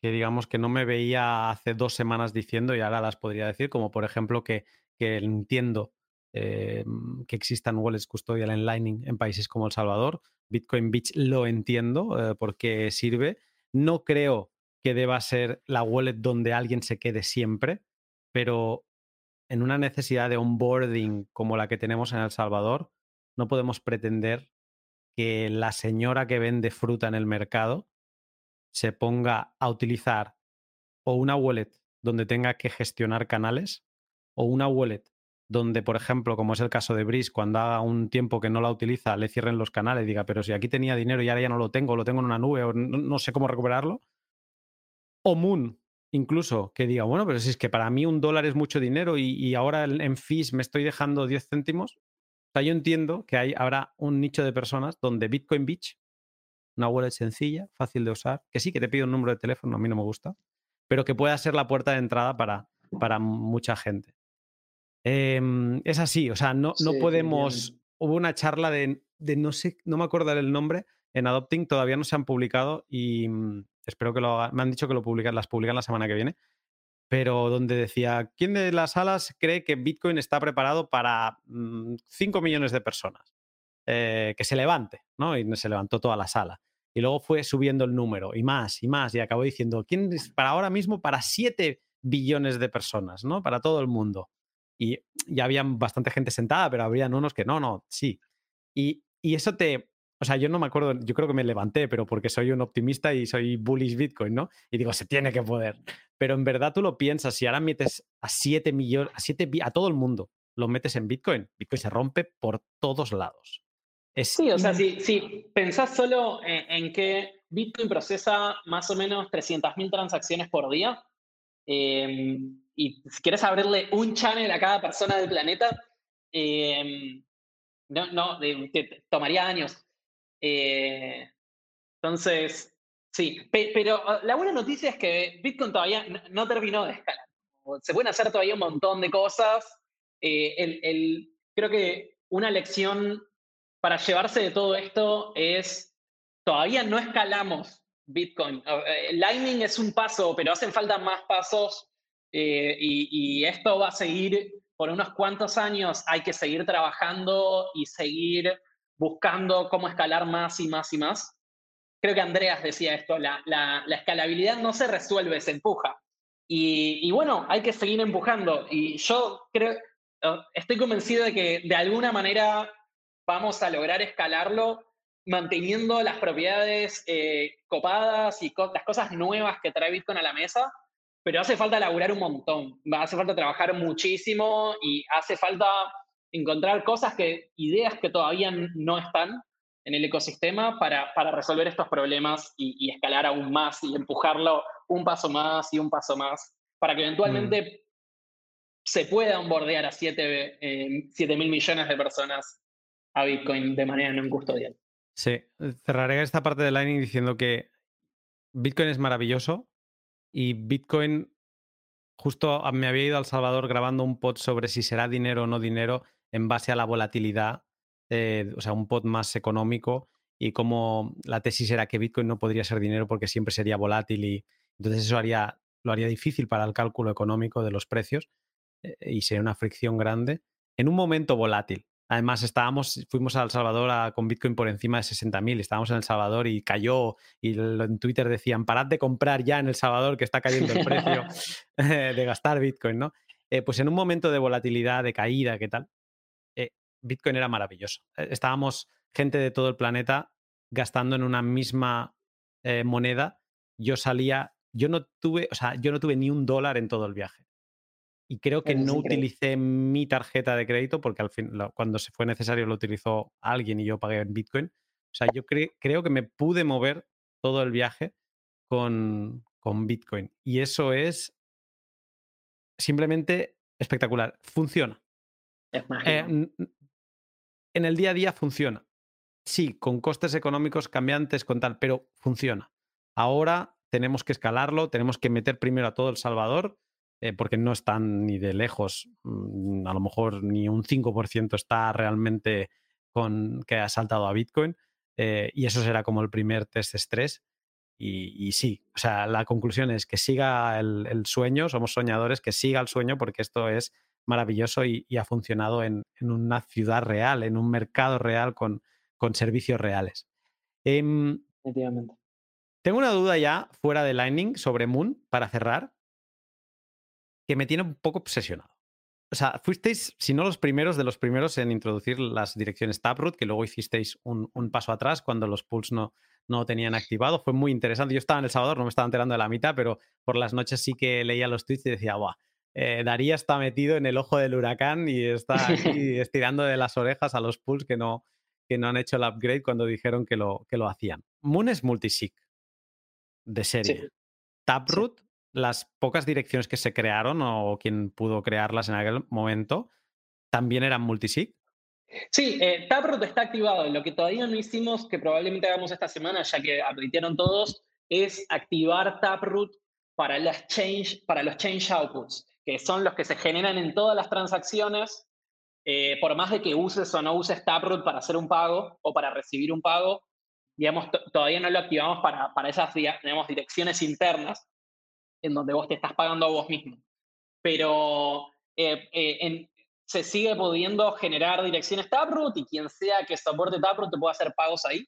que digamos que no me veía hace dos semanas diciendo y ahora las podría decir, como por ejemplo que, que entiendo eh, que existan wallets custodial en Lightning en países como El Salvador. Bitcoin Beach lo entiendo eh, porque sirve. No creo que deba ser la wallet donde alguien se quede siempre, pero en una necesidad de onboarding como la que tenemos en El Salvador, no podemos pretender que la señora que vende fruta en el mercado se ponga a utilizar o una wallet donde tenga que gestionar canales o una wallet donde, por ejemplo, como es el caso de Brice, cuando haga un tiempo que no la utiliza, le cierren los canales y diga, pero si aquí tenía dinero y ahora ya no lo tengo, lo tengo en una nube o no sé cómo recuperarlo, o Moon, incluso, que diga, bueno, pero si es que para mí un dólar es mucho dinero y, ahora en fees me estoy dejando 10 céntimos. O sea, yo entiendo que hay, habrá un nicho de personas donde Bitcoin Beach, una wallet sencilla, fácil de usar, que sí que te pide un número de teléfono, a mí no me gusta, pero que pueda ser la puerta de entrada para, para mucha gente. Em, es así, o sea, no, no podemos. Hubo una charla de, de, no sé, no me acuerdo del nombre, en Adopting, todavía no se han publicado y, mm, espero que lo hagan. Me han dicho que lo publican, las publican la semana que viene. Pero donde decía, ¿quién de las salas cree que Bitcoin está preparado para 5 mm, millones de personas? Eh, que se levante, ¿no? Y se levantó toda la sala. Y luego fue subiendo el número y más y más. Y acabó diciendo, ¿quién es para ahora mismo para 7 billones de personas, ¿no? Para todo el mundo. Y ya había bastante gente sentada, pero habrían unos que no, no, sí. Y, y eso te, o sea, yo no me acuerdo, yo creo que me levanté, pero porque soy un optimista y soy bullish Bitcoin, ¿no? Y digo, se tiene que poder. Pero en verdad tú lo piensas, si ahora metes a 7 millones, a 7, a todo el mundo, lo metes en Bitcoin, Bitcoin se rompe por todos lados. Sí, o sea, si, si pensás solo en, que Bitcoin procesa más o menos 300.000 transacciones por día, em, y si quieres abrirle un channel a cada persona del planeta, em, no, no, te tomaría años. Eh, entonces, sí, pero ah, la buena noticia es que Bitcoin todavía no, terminó de escalar. Se pueden hacer todavía un montón de cosas. Eh, el, creo que una lección para llevarse de todo esto es, todavía no escalamos Bitcoin. Eh, Lightning es un paso, pero hacen falta más pasos y, y, esto va a seguir por unos cuantos años. Hay que seguir trabajando y seguir buscando cómo escalar más y más y más. Creo que Andreas decía esto, la, la, escalabilidad no se resuelve, se empuja. Y, y, bueno, hay que seguir empujando. Y yo creo, eh, estoy convencido de que de alguna manera vamos a lograr escalarlo manteniendo las propiedades eh, copadas y las cosas nuevas que trae Bitcoin a la mesa, pero hace falta laburar un montón, hace falta trabajar muchísimo y hace falta encontrar cosas que, ideas que todavía no están en el ecosistema para, para resolver estos problemas y, escalar aún más y empujarlo un paso más y un paso más para que eventualmente mm. se pueda onboardear a 7 eh, mil millones de personas a Bitcoin de manera no custodial. Sí, cerraré esta parte de Lightning diciendo que Bitcoin es maravilloso y Bitcoin, justo me había ido al Salvador grabando un pod sobre si será dinero o no dinero en base a la volatilidad, eh, o sea, un pod más económico y como la tesis era que Bitcoin no podría ser dinero porque siempre sería volátil y entonces eso haría, lo haría difícil para el cálculo económico de los precios eh, y sería una fricción grande en un momento volátil. Además, estábamos, fuimos a El Salvador con Bitcoin por encima de 60.000, estábamos en El Salvador y cayó, y en Twitter decían, parad de comprar ya en El Salvador que está cayendo el precio *laughs* *laughs* de gastar Bitcoin, ¿no? Eh, pues en un momento de volatilidad, de caída, ¿qué tal? Bitcoin era maravilloso. Eh, estábamos gente de todo el planeta gastando en una misma eh, moneda. Yo salía, yo no tuve, o sea, yo no tuve ni un dólar en todo el viaje. Y creo que no utilicé mi tarjeta de crédito porque al fin, cuando se fue necesario lo utilizó alguien y yo pagué en Bitcoin. O sea, yo creo que me pude mover todo el viaje con, con Bitcoin. Y eso es simplemente espectacular. Funciona. Eh, en el día a día funciona. Sí, con costes económicos cambiantes, con tal, pero funciona. Ahora tenemos que escalarlo, tenemos que meter primero a todo El Salvador, eh, porque no están ni de lejos, mm, a lo mejor ni un 5% está realmente con que ha saltado a Bitcoin. Eh, y eso será como el primer test estrés. Y, sí, o sea, la conclusión es que siga el, sueño, somos soñadores, que siga el sueño porque esto es maravilloso y, ha funcionado en, una ciudad real, en un mercado real con, con servicios reales. Em, tengo una duda ya fuera de Lightning sobre Moon para cerrar, que me tiene un poco obsesionado. O sea, fuisteis, si no los primeros, de los primeros en introducir las direcciones Taproot, que luego hicisteis un, un paso atrás cuando los pools no, no tenían activado. Fue muy interesante. Yo estaba en El Salvador, no me estaba enterando de la mitad, pero por las noches sí que leía los tweets y decía, guau, eh, Daría está metido en el ojo del huracán y está aquí *laughs* estirando de las orejas a los pools que no, que no han hecho el upgrade cuando dijeron que lo, que lo hacían. Moon es multisig de serie. Taproot, las pocas direcciones que se crearon o quien pudo crearlas en aquel momento, también eran multisig. Sí, eh, Taproot está activado. Lo que todavía no hicimos, que probablemente hagamos esta semana, ya que admitieron todos, es activar Taproot para, las change, para los change outputs, que son los que se generan en todas las transacciones. Eh, por más de que uses o no uses Taproot para hacer un pago o para recibir un pago, digamos, todavía no lo activamos para, para esas digamos, direcciones internas en donde vos te estás pagando a vos mismo. Pero eh, en, se sigue pudiendo generar direcciones Taproot y quien sea que soporte Taproot te puede hacer pagos ahí.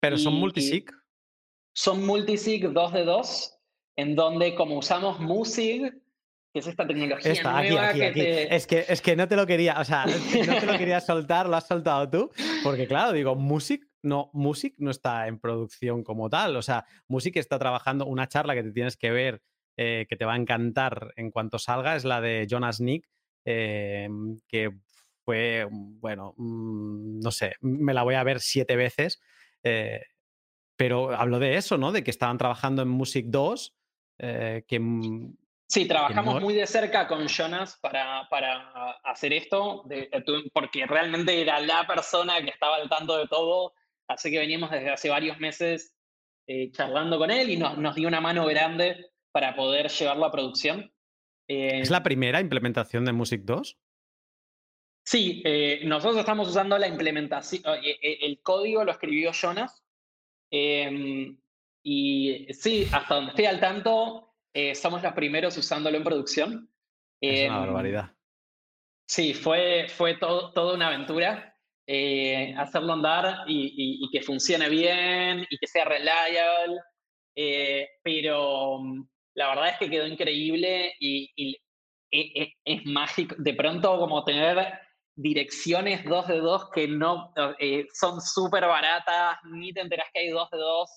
Pero son multisig. Son multisig 2 de 2, en donde como usamos Musig, que es esta tecnología nueva que Te... Es, que, es que no te lo quería, o sea, no te lo quería *laughs* soltar, lo has soltado tú, porque claro, digo, Music no, Music no está en producción como tal, o sea, Music está trabajando una charla que te tienes que ver, eh, que te va a encantar en cuanto salga, es la de Jonas Nick, Em, que fue, bueno, mm, no sé, me la voy a ver siete veces, eh, pero hablo de eso, ¿no? De que estaban trabajando en Music 2, eh, que... Sí, trabajamos muy de cerca con Jonas para, para hacer esto, porque realmente era la persona que estaba al tanto de todo, así que veníamos desde hace varios meses eh, charlando con él y nos, nos dio una mano grande para poder llevarlo a producción. ¿Es la primera implementación de Music 2? Sí, eh, nosotros estamos usando la implementación, eh, eh, el código lo escribió Jonas. Em, y sí, hasta donde estoy al tanto, somos los primeros usándolo en producción. Es una em, barbaridad. Sí, fue, fue todo, toda una aventura hacerlo andar y, que funcione bien y que sea reliable. pero la verdad es que quedó increíble y, e, e, es, mágico. De pronto, como tener direcciones 2 de 2 que no eh, son súper baratas, ni te enteras que hay 2 de 2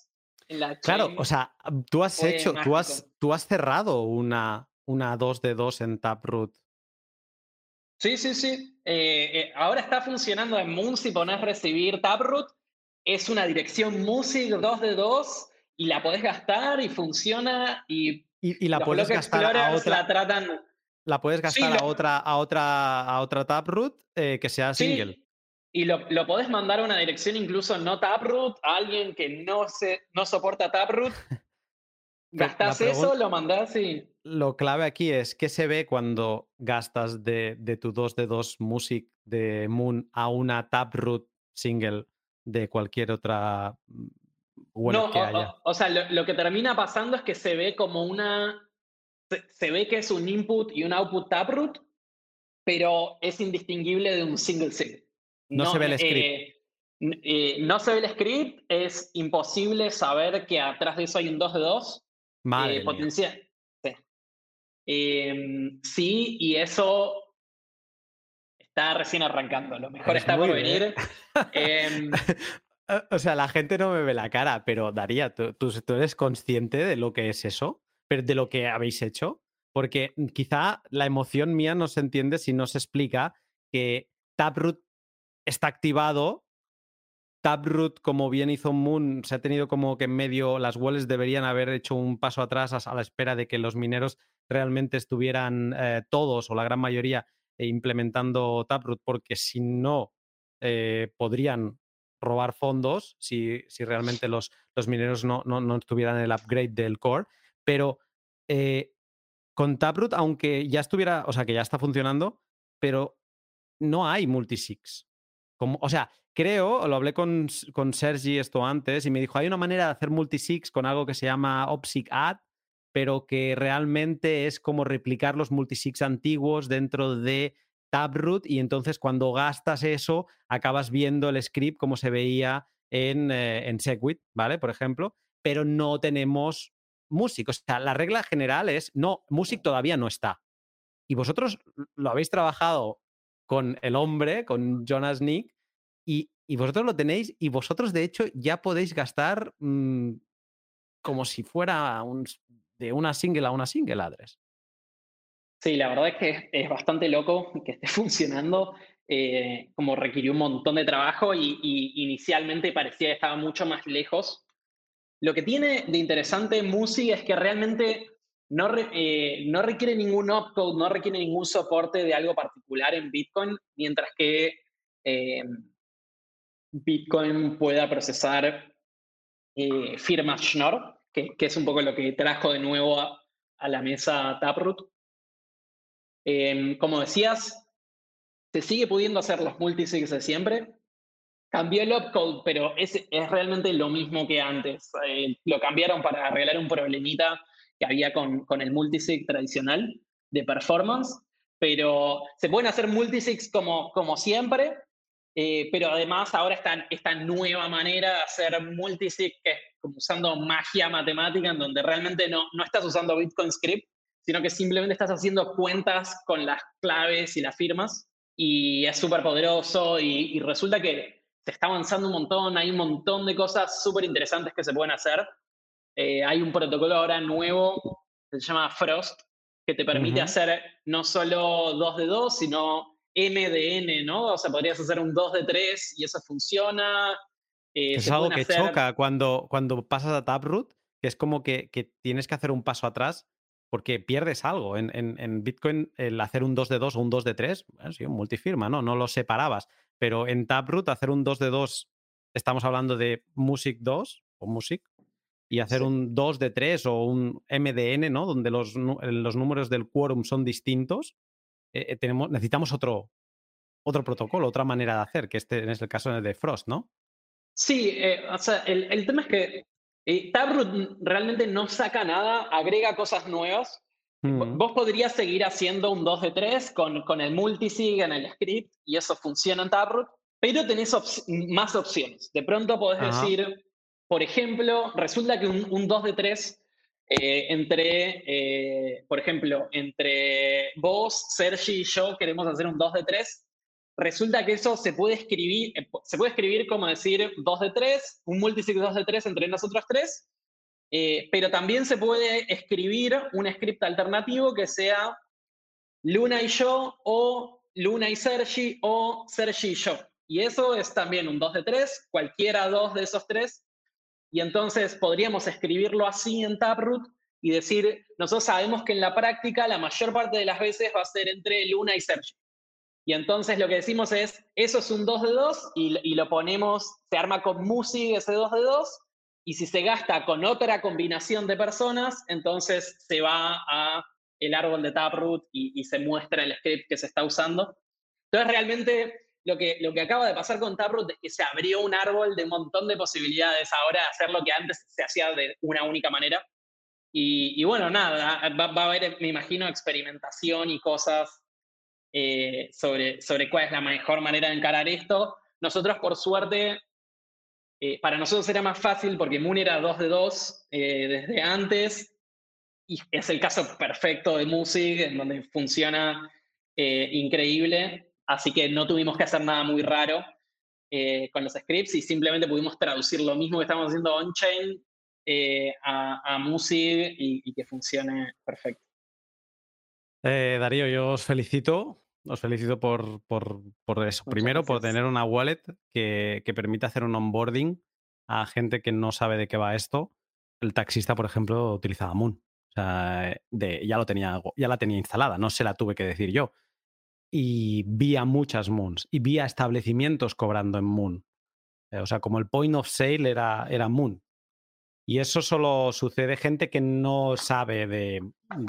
en la Claro, o sea, tú has hecho, tú has, tú has cerrado una, una 2 de 2 en Taproot. Sí, sí, sí. Eh, eh, ahora está funcionando en Moon si pones recibir Taproot. Es una dirección Music 2 de 2 y la podés gastar y funciona y, y, la puedes gastar a otra. La, tratan... la puedes gastar a, otra, a, otra, a otra Taproot eh, que sea single. Y lo, lo, podés mandar a una dirección incluso no Taproot, a alguien que no, se, no soporta Taproot. *laughs* Gastás eso, lo mandás y. Lo clave aquí es qué se ve cuando gastas de, de tu 2 de 2 Music de Moon a una Taproot single de cualquier otra no, O, sea, lo, que termina pasando es que se ve como una. Se, ve que es un input y un output taproot, pero es indistinguible de un single sig. No, se ve el script. Eh, eh, no se ve el script, es imposible saber que atrás de eso hay un 2 de 2. Madre eh, potencial. Sí. Em, sí, y eso está recién arrancando. Lo mejor está por venir. Em, *laughs* O sea, la gente no me ve la cara, pero Daría, ¿tú, eres consciente de lo que es eso? ¿De lo que habéis hecho? Porque quizá la emoción mía no se entiende si no se explica que Taproot está activado Taproot, como bien hizo Moon, se ha tenido como que en medio, las wallets deberían haber hecho un paso atrás a, la espera de que los mineros realmente estuvieran eh, todos o la gran mayoría eh, implementando Taproot, porque si no, eh, podrían robar fondos si, si realmente los, los mineros no, no, no, tuvieran el upgrade del core. Pero con Taproot, aunque ya estuviera, o sea, que ya está funcionando, pero no hay multisigs. Como, o sea, creo, lo hablé con, con Sergi esto antes y me dijo, hay una manera de hacer multisigs con algo que se llama OPSIC Add, pero que realmente es como replicar los multisigs antiguos dentro de Taproot y entonces cuando gastas eso acabas viendo el script como se veía en, eh, en Segwit, ¿vale? Por ejemplo, pero no tenemos Music. O sea, la regla general es, no, Music todavía no está. Y vosotros lo habéis trabajado con el hombre, con Jonas Nick, y, vosotros lo tenéis y vosotros de hecho ya podéis gastar mm, como si fuera de una single a una single address. Sí, la verdad es que es bastante loco que esté *laughs* funcionando. Eh, como requirió un montón de trabajo y, inicialmente parecía que estaba mucho más lejos. Lo que tiene de interesante Musi es que realmente no, eh, no requiere ningún opcode, no requiere ningún soporte de algo particular en Bitcoin, mientras que eh, Bitcoin pueda procesar firmas Schnorr, que, es un poco lo que trajo de nuevo a, la mesa Taproot. Em, como decías, se sigue pudiendo hacer los multisigs de siempre. Cambió el opcode, pero es, es realmente lo mismo que antes. Eh, lo cambiaron para arreglar un problemita que había con, con el multisig tradicional de performance, pero se pueden hacer multisigs como, como siempre, eh, pero además ahora está esta nueva manera de hacer multisig, que es usando magia matemática, en donde realmente no, no estás usando Bitcoin Script, sino que simplemente estás haciendo cuentas con las claves y las firmas. Y es súper poderoso y, resulta que se está avanzando un montón, hay un montón de cosas súper interesantes que se pueden hacer. Eh, hay un protocolo ahora nuevo que se llama Frost, que te permite hacer no solo 2 de 2, sino M de N, ¿no? O sea, podrías hacer un 2 de 3 y eso funciona. Eh, es algo que choca cuando, cuando pasas a Taproot, que es como que, tienes que hacer un paso atrás porque pierdes algo. En, en, Bitcoin, el hacer un 2 de 2 o un 2 de 3, bueno, sí, un multifirma, ¿no? No lo separabas. Pero en Taproot, hacer un 2 de 2, estamos hablando de Music 2 o Music, y hacer un 2 de 3 o un MDN, ¿no? Donde los, los números del quórum son distintos, eh, eh, tenemos, necesitamos otro, otro protocolo, otra manera de hacer, que este es el caso de Frost, ¿no? Sí, eh, o sea, el, tema es que Taproot realmente no saca nada, agrega cosas nuevas. Mm. Vos podrías seguir haciendo un 2 de 3 con, con el multisig en el script y eso funciona en Taproot, pero tenés más opciones. De pronto podés decir, por ejemplo, resulta que un, un 2 de 3 eh, entre, eh, por ejemplo, entre vos, Sergi y yo queremos hacer un 2 de 3, resulta que eso se puede escribir, eh, se puede escribir como decir 2 de 3, un multisig 2 de 3 entre nosotros tres, pero también se puede escribir un script alternativo que sea Luna y yo o Luna y Sergi o Sergi y yo. Y eso es también un 2 de 3, cualquiera dos de esos tres y entonces podríamos escribirlo así en Taproot y decir, nosotros sabemos que en la práctica la mayor parte de las veces va a ser entre Luna y Sergio. Y entonces lo que decimos es, eso es un 2 de 2 y, lo ponemos, se arma con Musi ese 2 de 2 y si se gasta con otra combinación de personas, entonces se va a el árbol de Taproot y, y se muestra el script que se está usando. Entonces realmente lo que, lo que acaba de pasar con Taproot es que se abrió un árbol de un montón de posibilidades ahora de hacer lo que antes se hacía de una única manera. Y, bueno, nada, va, a haber, me imagino, experimentación y cosas eh, sobre, sobre cuál es la mejor manera de encarar esto. Nosotros, por suerte, eh, para nosotros era más fácil porque Moon era 2 de 2 eh, desde antes y es el caso perfecto de Music, en donde funciona increíble. Así que no tuvimos que hacer nada muy raro con los scripts y simplemente pudimos traducir lo mismo que estamos haciendo on-chain a, a Music y, que funcione perfecto. Eh, Darío, yo os felicito Os felicito por, por, eso. Primero, por tener una wallet que, que permite hacer un onboarding a gente que no sabe de qué va esto. El taxista, por ejemplo, utilizaba Moon. O sea, de, ya, lo tenía, ya la tenía instalada, no se la tuve que decir yo. Y vi a muchas Moons y vi a establecimientos cobrando en Moon. Eh, o sea, como el point of sale era, era Moon. Y eso solo sucede gente que no sabe de,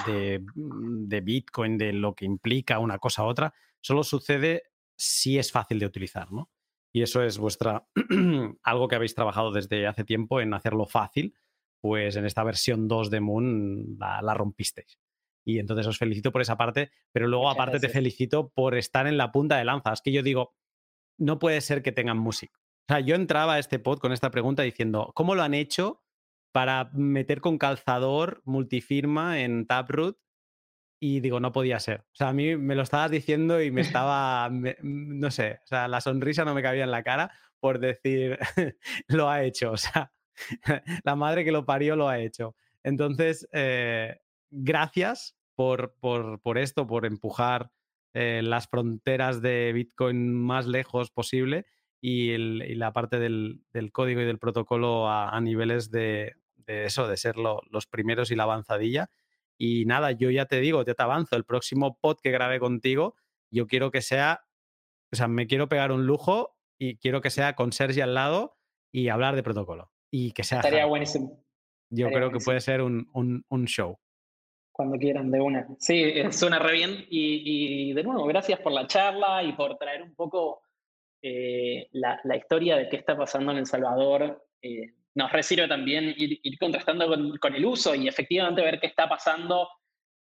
de, Bitcoin, de lo que implica una cosa u otra. Solo sucede si es fácil de utilizar, ¿no? Y eso es vuestra *clears throat* algo que habéis trabajado desde hace tiempo en hacerlo fácil. Pues en esta versión 2 de Moon la, rompisteis. Y entonces os felicito por esa parte, pero luego aparte te felicito por estar en la punta de lanza. Es que yo digo, no puede ser que tengan música. O sea, yo entraba a este pod con esta pregunta diciendo, ¿cómo lo han hecho para meter con calzador multifirma en Taproot y digo, no podía ser. O sea, a mí me lo estabas diciendo y me *laughs* estaba, no sé, o sea, la sonrisa no me cabía en la cara por decir, *laughs* lo ha hecho, o sea, *laughs* la madre que lo parió lo ha hecho. Entonces, eh, gracias por, por, por, esto, por empujar eh, las fronteras de Bitcoin más lejos posible y, la parte del, código y del protocolo a niveles de, de eso, de ser los primeros y la avanzadilla. Y nada, yo ya te digo, ya te avanzo, el próximo pod que grabe contigo, yo quiero que sea, o sea, me quiero pegar un lujo y quiero que sea con Sergi al lado y hablar de protocolo. Y que sea... Estaría buenísimo. Yo creo que puede ser un, un, show. Cuando quieran, de una. Sí, eh, suena re bien. Y, de nuevo, gracias por la charla y por traer un poco eh, la, la, historia de qué está pasando en El Salvador. Eh, nos resirve también ir, contrastando con, el uso y efectivamente ver qué está pasando.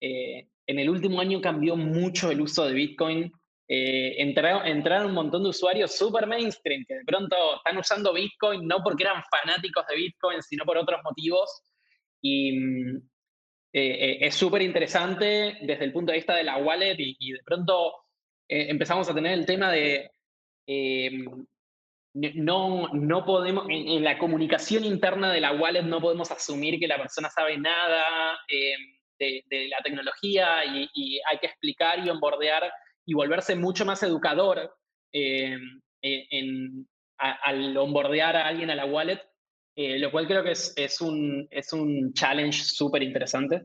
Eh, en el último año cambió mucho el uso de Bitcoin. Eh, entraron, un montón de usuarios super mainstream que de pronto están usando Bitcoin no porque eran fanáticos de Bitcoin, sino por otros motivos. Y mm, eh, es súper interesante desde el punto de vista de la wallet y de pronto empezamos a tener el tema de no, no podemos, en, la comunicación interna de la wallet no podemos asumir que la persona sabe nada eh, de, la tecnología y, hay que explicar y onboardear y volverse mucho más educador eh, en, al onboardear a alguien a la wallet, eh, lo cual creo que es, un, es un challenge súper interesante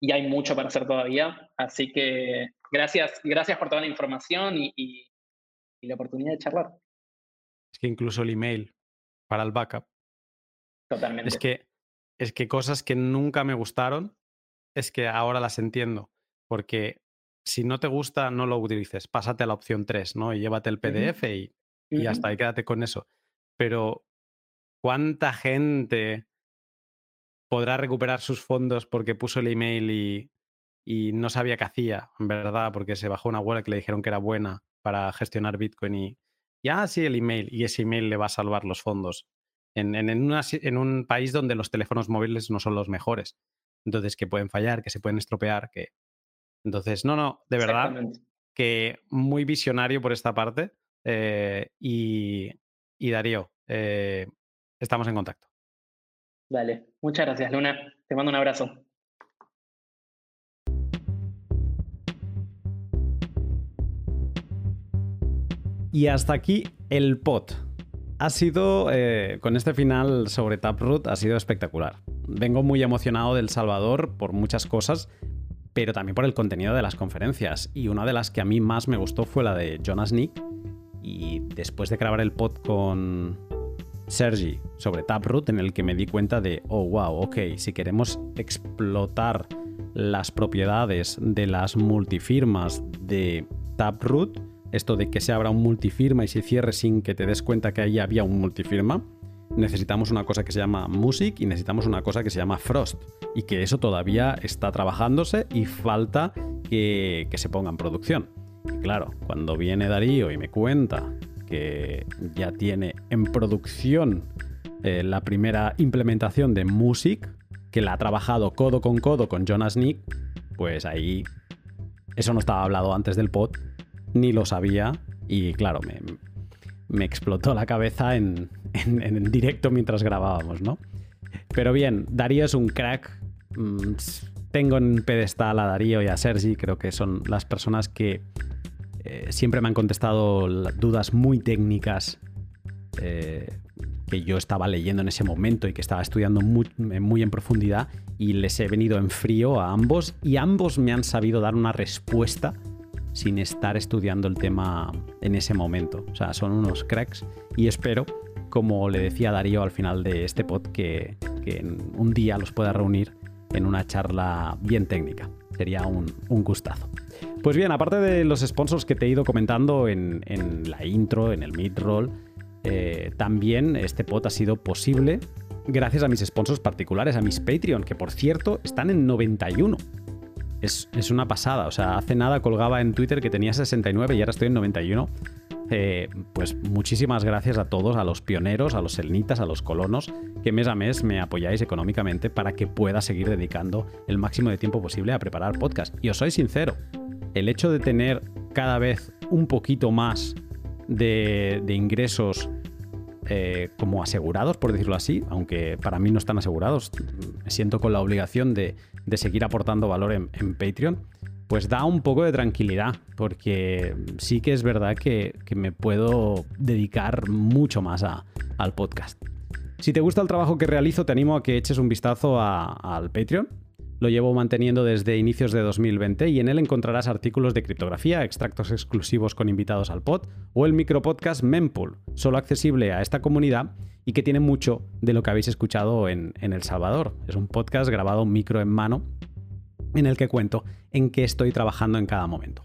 y hay mucho para hacer todavía. Así que gracias, gracias por toda la información y la oportunidad de charlar. Es que incluso el email para el backup. Totalmente. Es que, es que cosas que nunca me gustaron, es que ahora las entiendo. Porque si no te gusta, no lo utilices. Pásate a la opción 3, ¿no? Y llévate el PDF y, y está, y quédate con eso. Pero, ¿cuánta gente podrá recuperar sus fondos porque puso el email y, y no sabía qué hacía, en verdad, porque se bajó una web que le dijeron que era buena para gestionar Bitcoin y, ya sí el email y ese email le va a salvar los fondos en, en, un país donde los teléfonos móviles no son los mejores. Entonces, que pueden fallar, que se pueden estropear, que... Entonces, no, no, de verdad que muy visionario por esta parte. Eh, y, y, Darío, eh, estamos en contacto. Dale, muchas gracias, Luna. Te mando un abrazo. Y hasta aquí el pot. Ha sido, eh, con este final sobre Taproot, ha sido espectacular. Vengo muy emocionado del Salvador por muchas cosas, pero también por el contenido de las conferencias. Y una de las que a mí más me gustó fue la de Jonas Nick. Y después de grabar el pod con Sergi sobre Taproot, en el que me di cuenta de, oh, wow, ok, si queremos explotar las propiedades de las multifirmas de Taproot, esto de que se abra un multifirma y se cierre sin que te des cuenta que ahí había un multifirma, necesitamos una cosa que se llama Music y necesitamos una cosa que se llama Frost. Y que eso todavía está trabajándose y falta que, se ponga en producción. Y claro, cuando viene Darío y me cuenta que ya tiene en producción eh, la primera implementación de Music, que la ha trabajado codo con codo con Jonas Nick, pues ahí eso no estaba hablado antes del pod ni lo sabía y claro, me, explotó la cabeza en, directo mientras grabábamos, ¿no? Pero bien, Darío es un crack. Mm, tengo en pedestal a Darío y a Sergi, creo que son las personas que eh, siempre me han contestado dudas muy técnicas eh, que yo estaba leyendo en ese momento y que estaba estudiando muy, muy, en profundidad y les he venido en frío a ambos y ambos me han sabido dar una respuesta sin estar estudiando el tema en ese momento. O sea, son unos cracks y espero, como le decía Darío al final de este pod, que, un día los pueda reunir en una charla bien técnica. Sería un, gustazo. Pues bien, aparte de los sponsors que te he ido comentando en, la intro, en el mid-roll, eh, también este pod ha sido posible gracias a mis sponsors particulares, a mis Patreon, que por cierto están en 91 es, una pasada. O sea, hace nada colgaba en Twitter que tenía 69 y ahora estoy en 91. Eh, pues muchísimas gracias a todos, a los pioneros, a los selnitas, a los colonos, que mes a mes me apoyáis económicamente para que pueda seguir dedicando el máximo de tiempo posible a preparar podcast. Y os soy sincero, el hecho de tener cada vez un poquito más de, ingresos eh, como asegurados, por decirlo así, aunque para mí no están asegurados, me siento con la obligación de, de seguir aportando valor en, Patreon, pues da un poco de tranquilidad, porque sí que es verdad que, me puedo dedicar mucho más al podcast. Si te gusta el trabajo que realizo, te animo a que eches un vistazo al Patreon. Lo llevo manteniendo desde inicios de 2020 y en él encontrarás artículos de criptografía, extractos exclusivos con invitados al pod o el micropodcast Mempool, solo accesible a esta comunidad y que tiene mucho de lo que habéis escuchado en, El Salvador. Es un podcast grabado micro en mano en el que cuento en qué estoy trabajando en cada momento.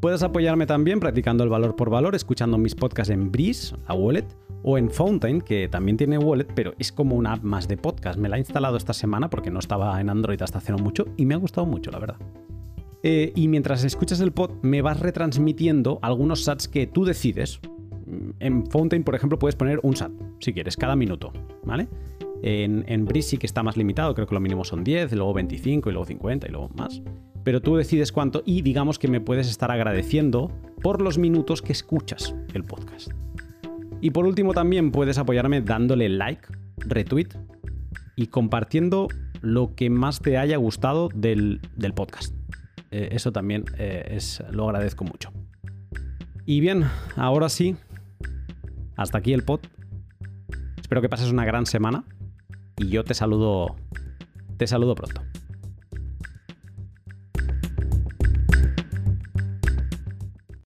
Puedes apoyarme también practicando el valor por valor, escuchando mis podcasts en Breeze, la wallet, o en Fountain, que también tiene wallet, pero es como una app más de podcast. Me la he instalado esta semana porque no estaba en Android hasta hace no mucho y me ha gustado mucho, la verdad. Eh, y mientras escuchas el pod, me vas retransmitiendo algunos sats que tú decides en Fountain, por ejemplo, puedes poner un SAT, si quieres, cada minuto, ¿vale? En, en que está más limitado, creo que lo mínimo son 10, luego 25 y luego 50 y luego más. Pero tú decides cuánto y digamos que me puedes estar agradeciendo por los minutos que escuchas el podcast. Y por último también puedes apoyarme dándole like, retweet y compartiendo lo que más te haya gustado del, podcast. Eh, eso también eh, es, lo agradezco mucho. Y bien, ahora sí, hasta aquí el pod. Espero que pases una gran semana y yo te saludo te saludo pronto.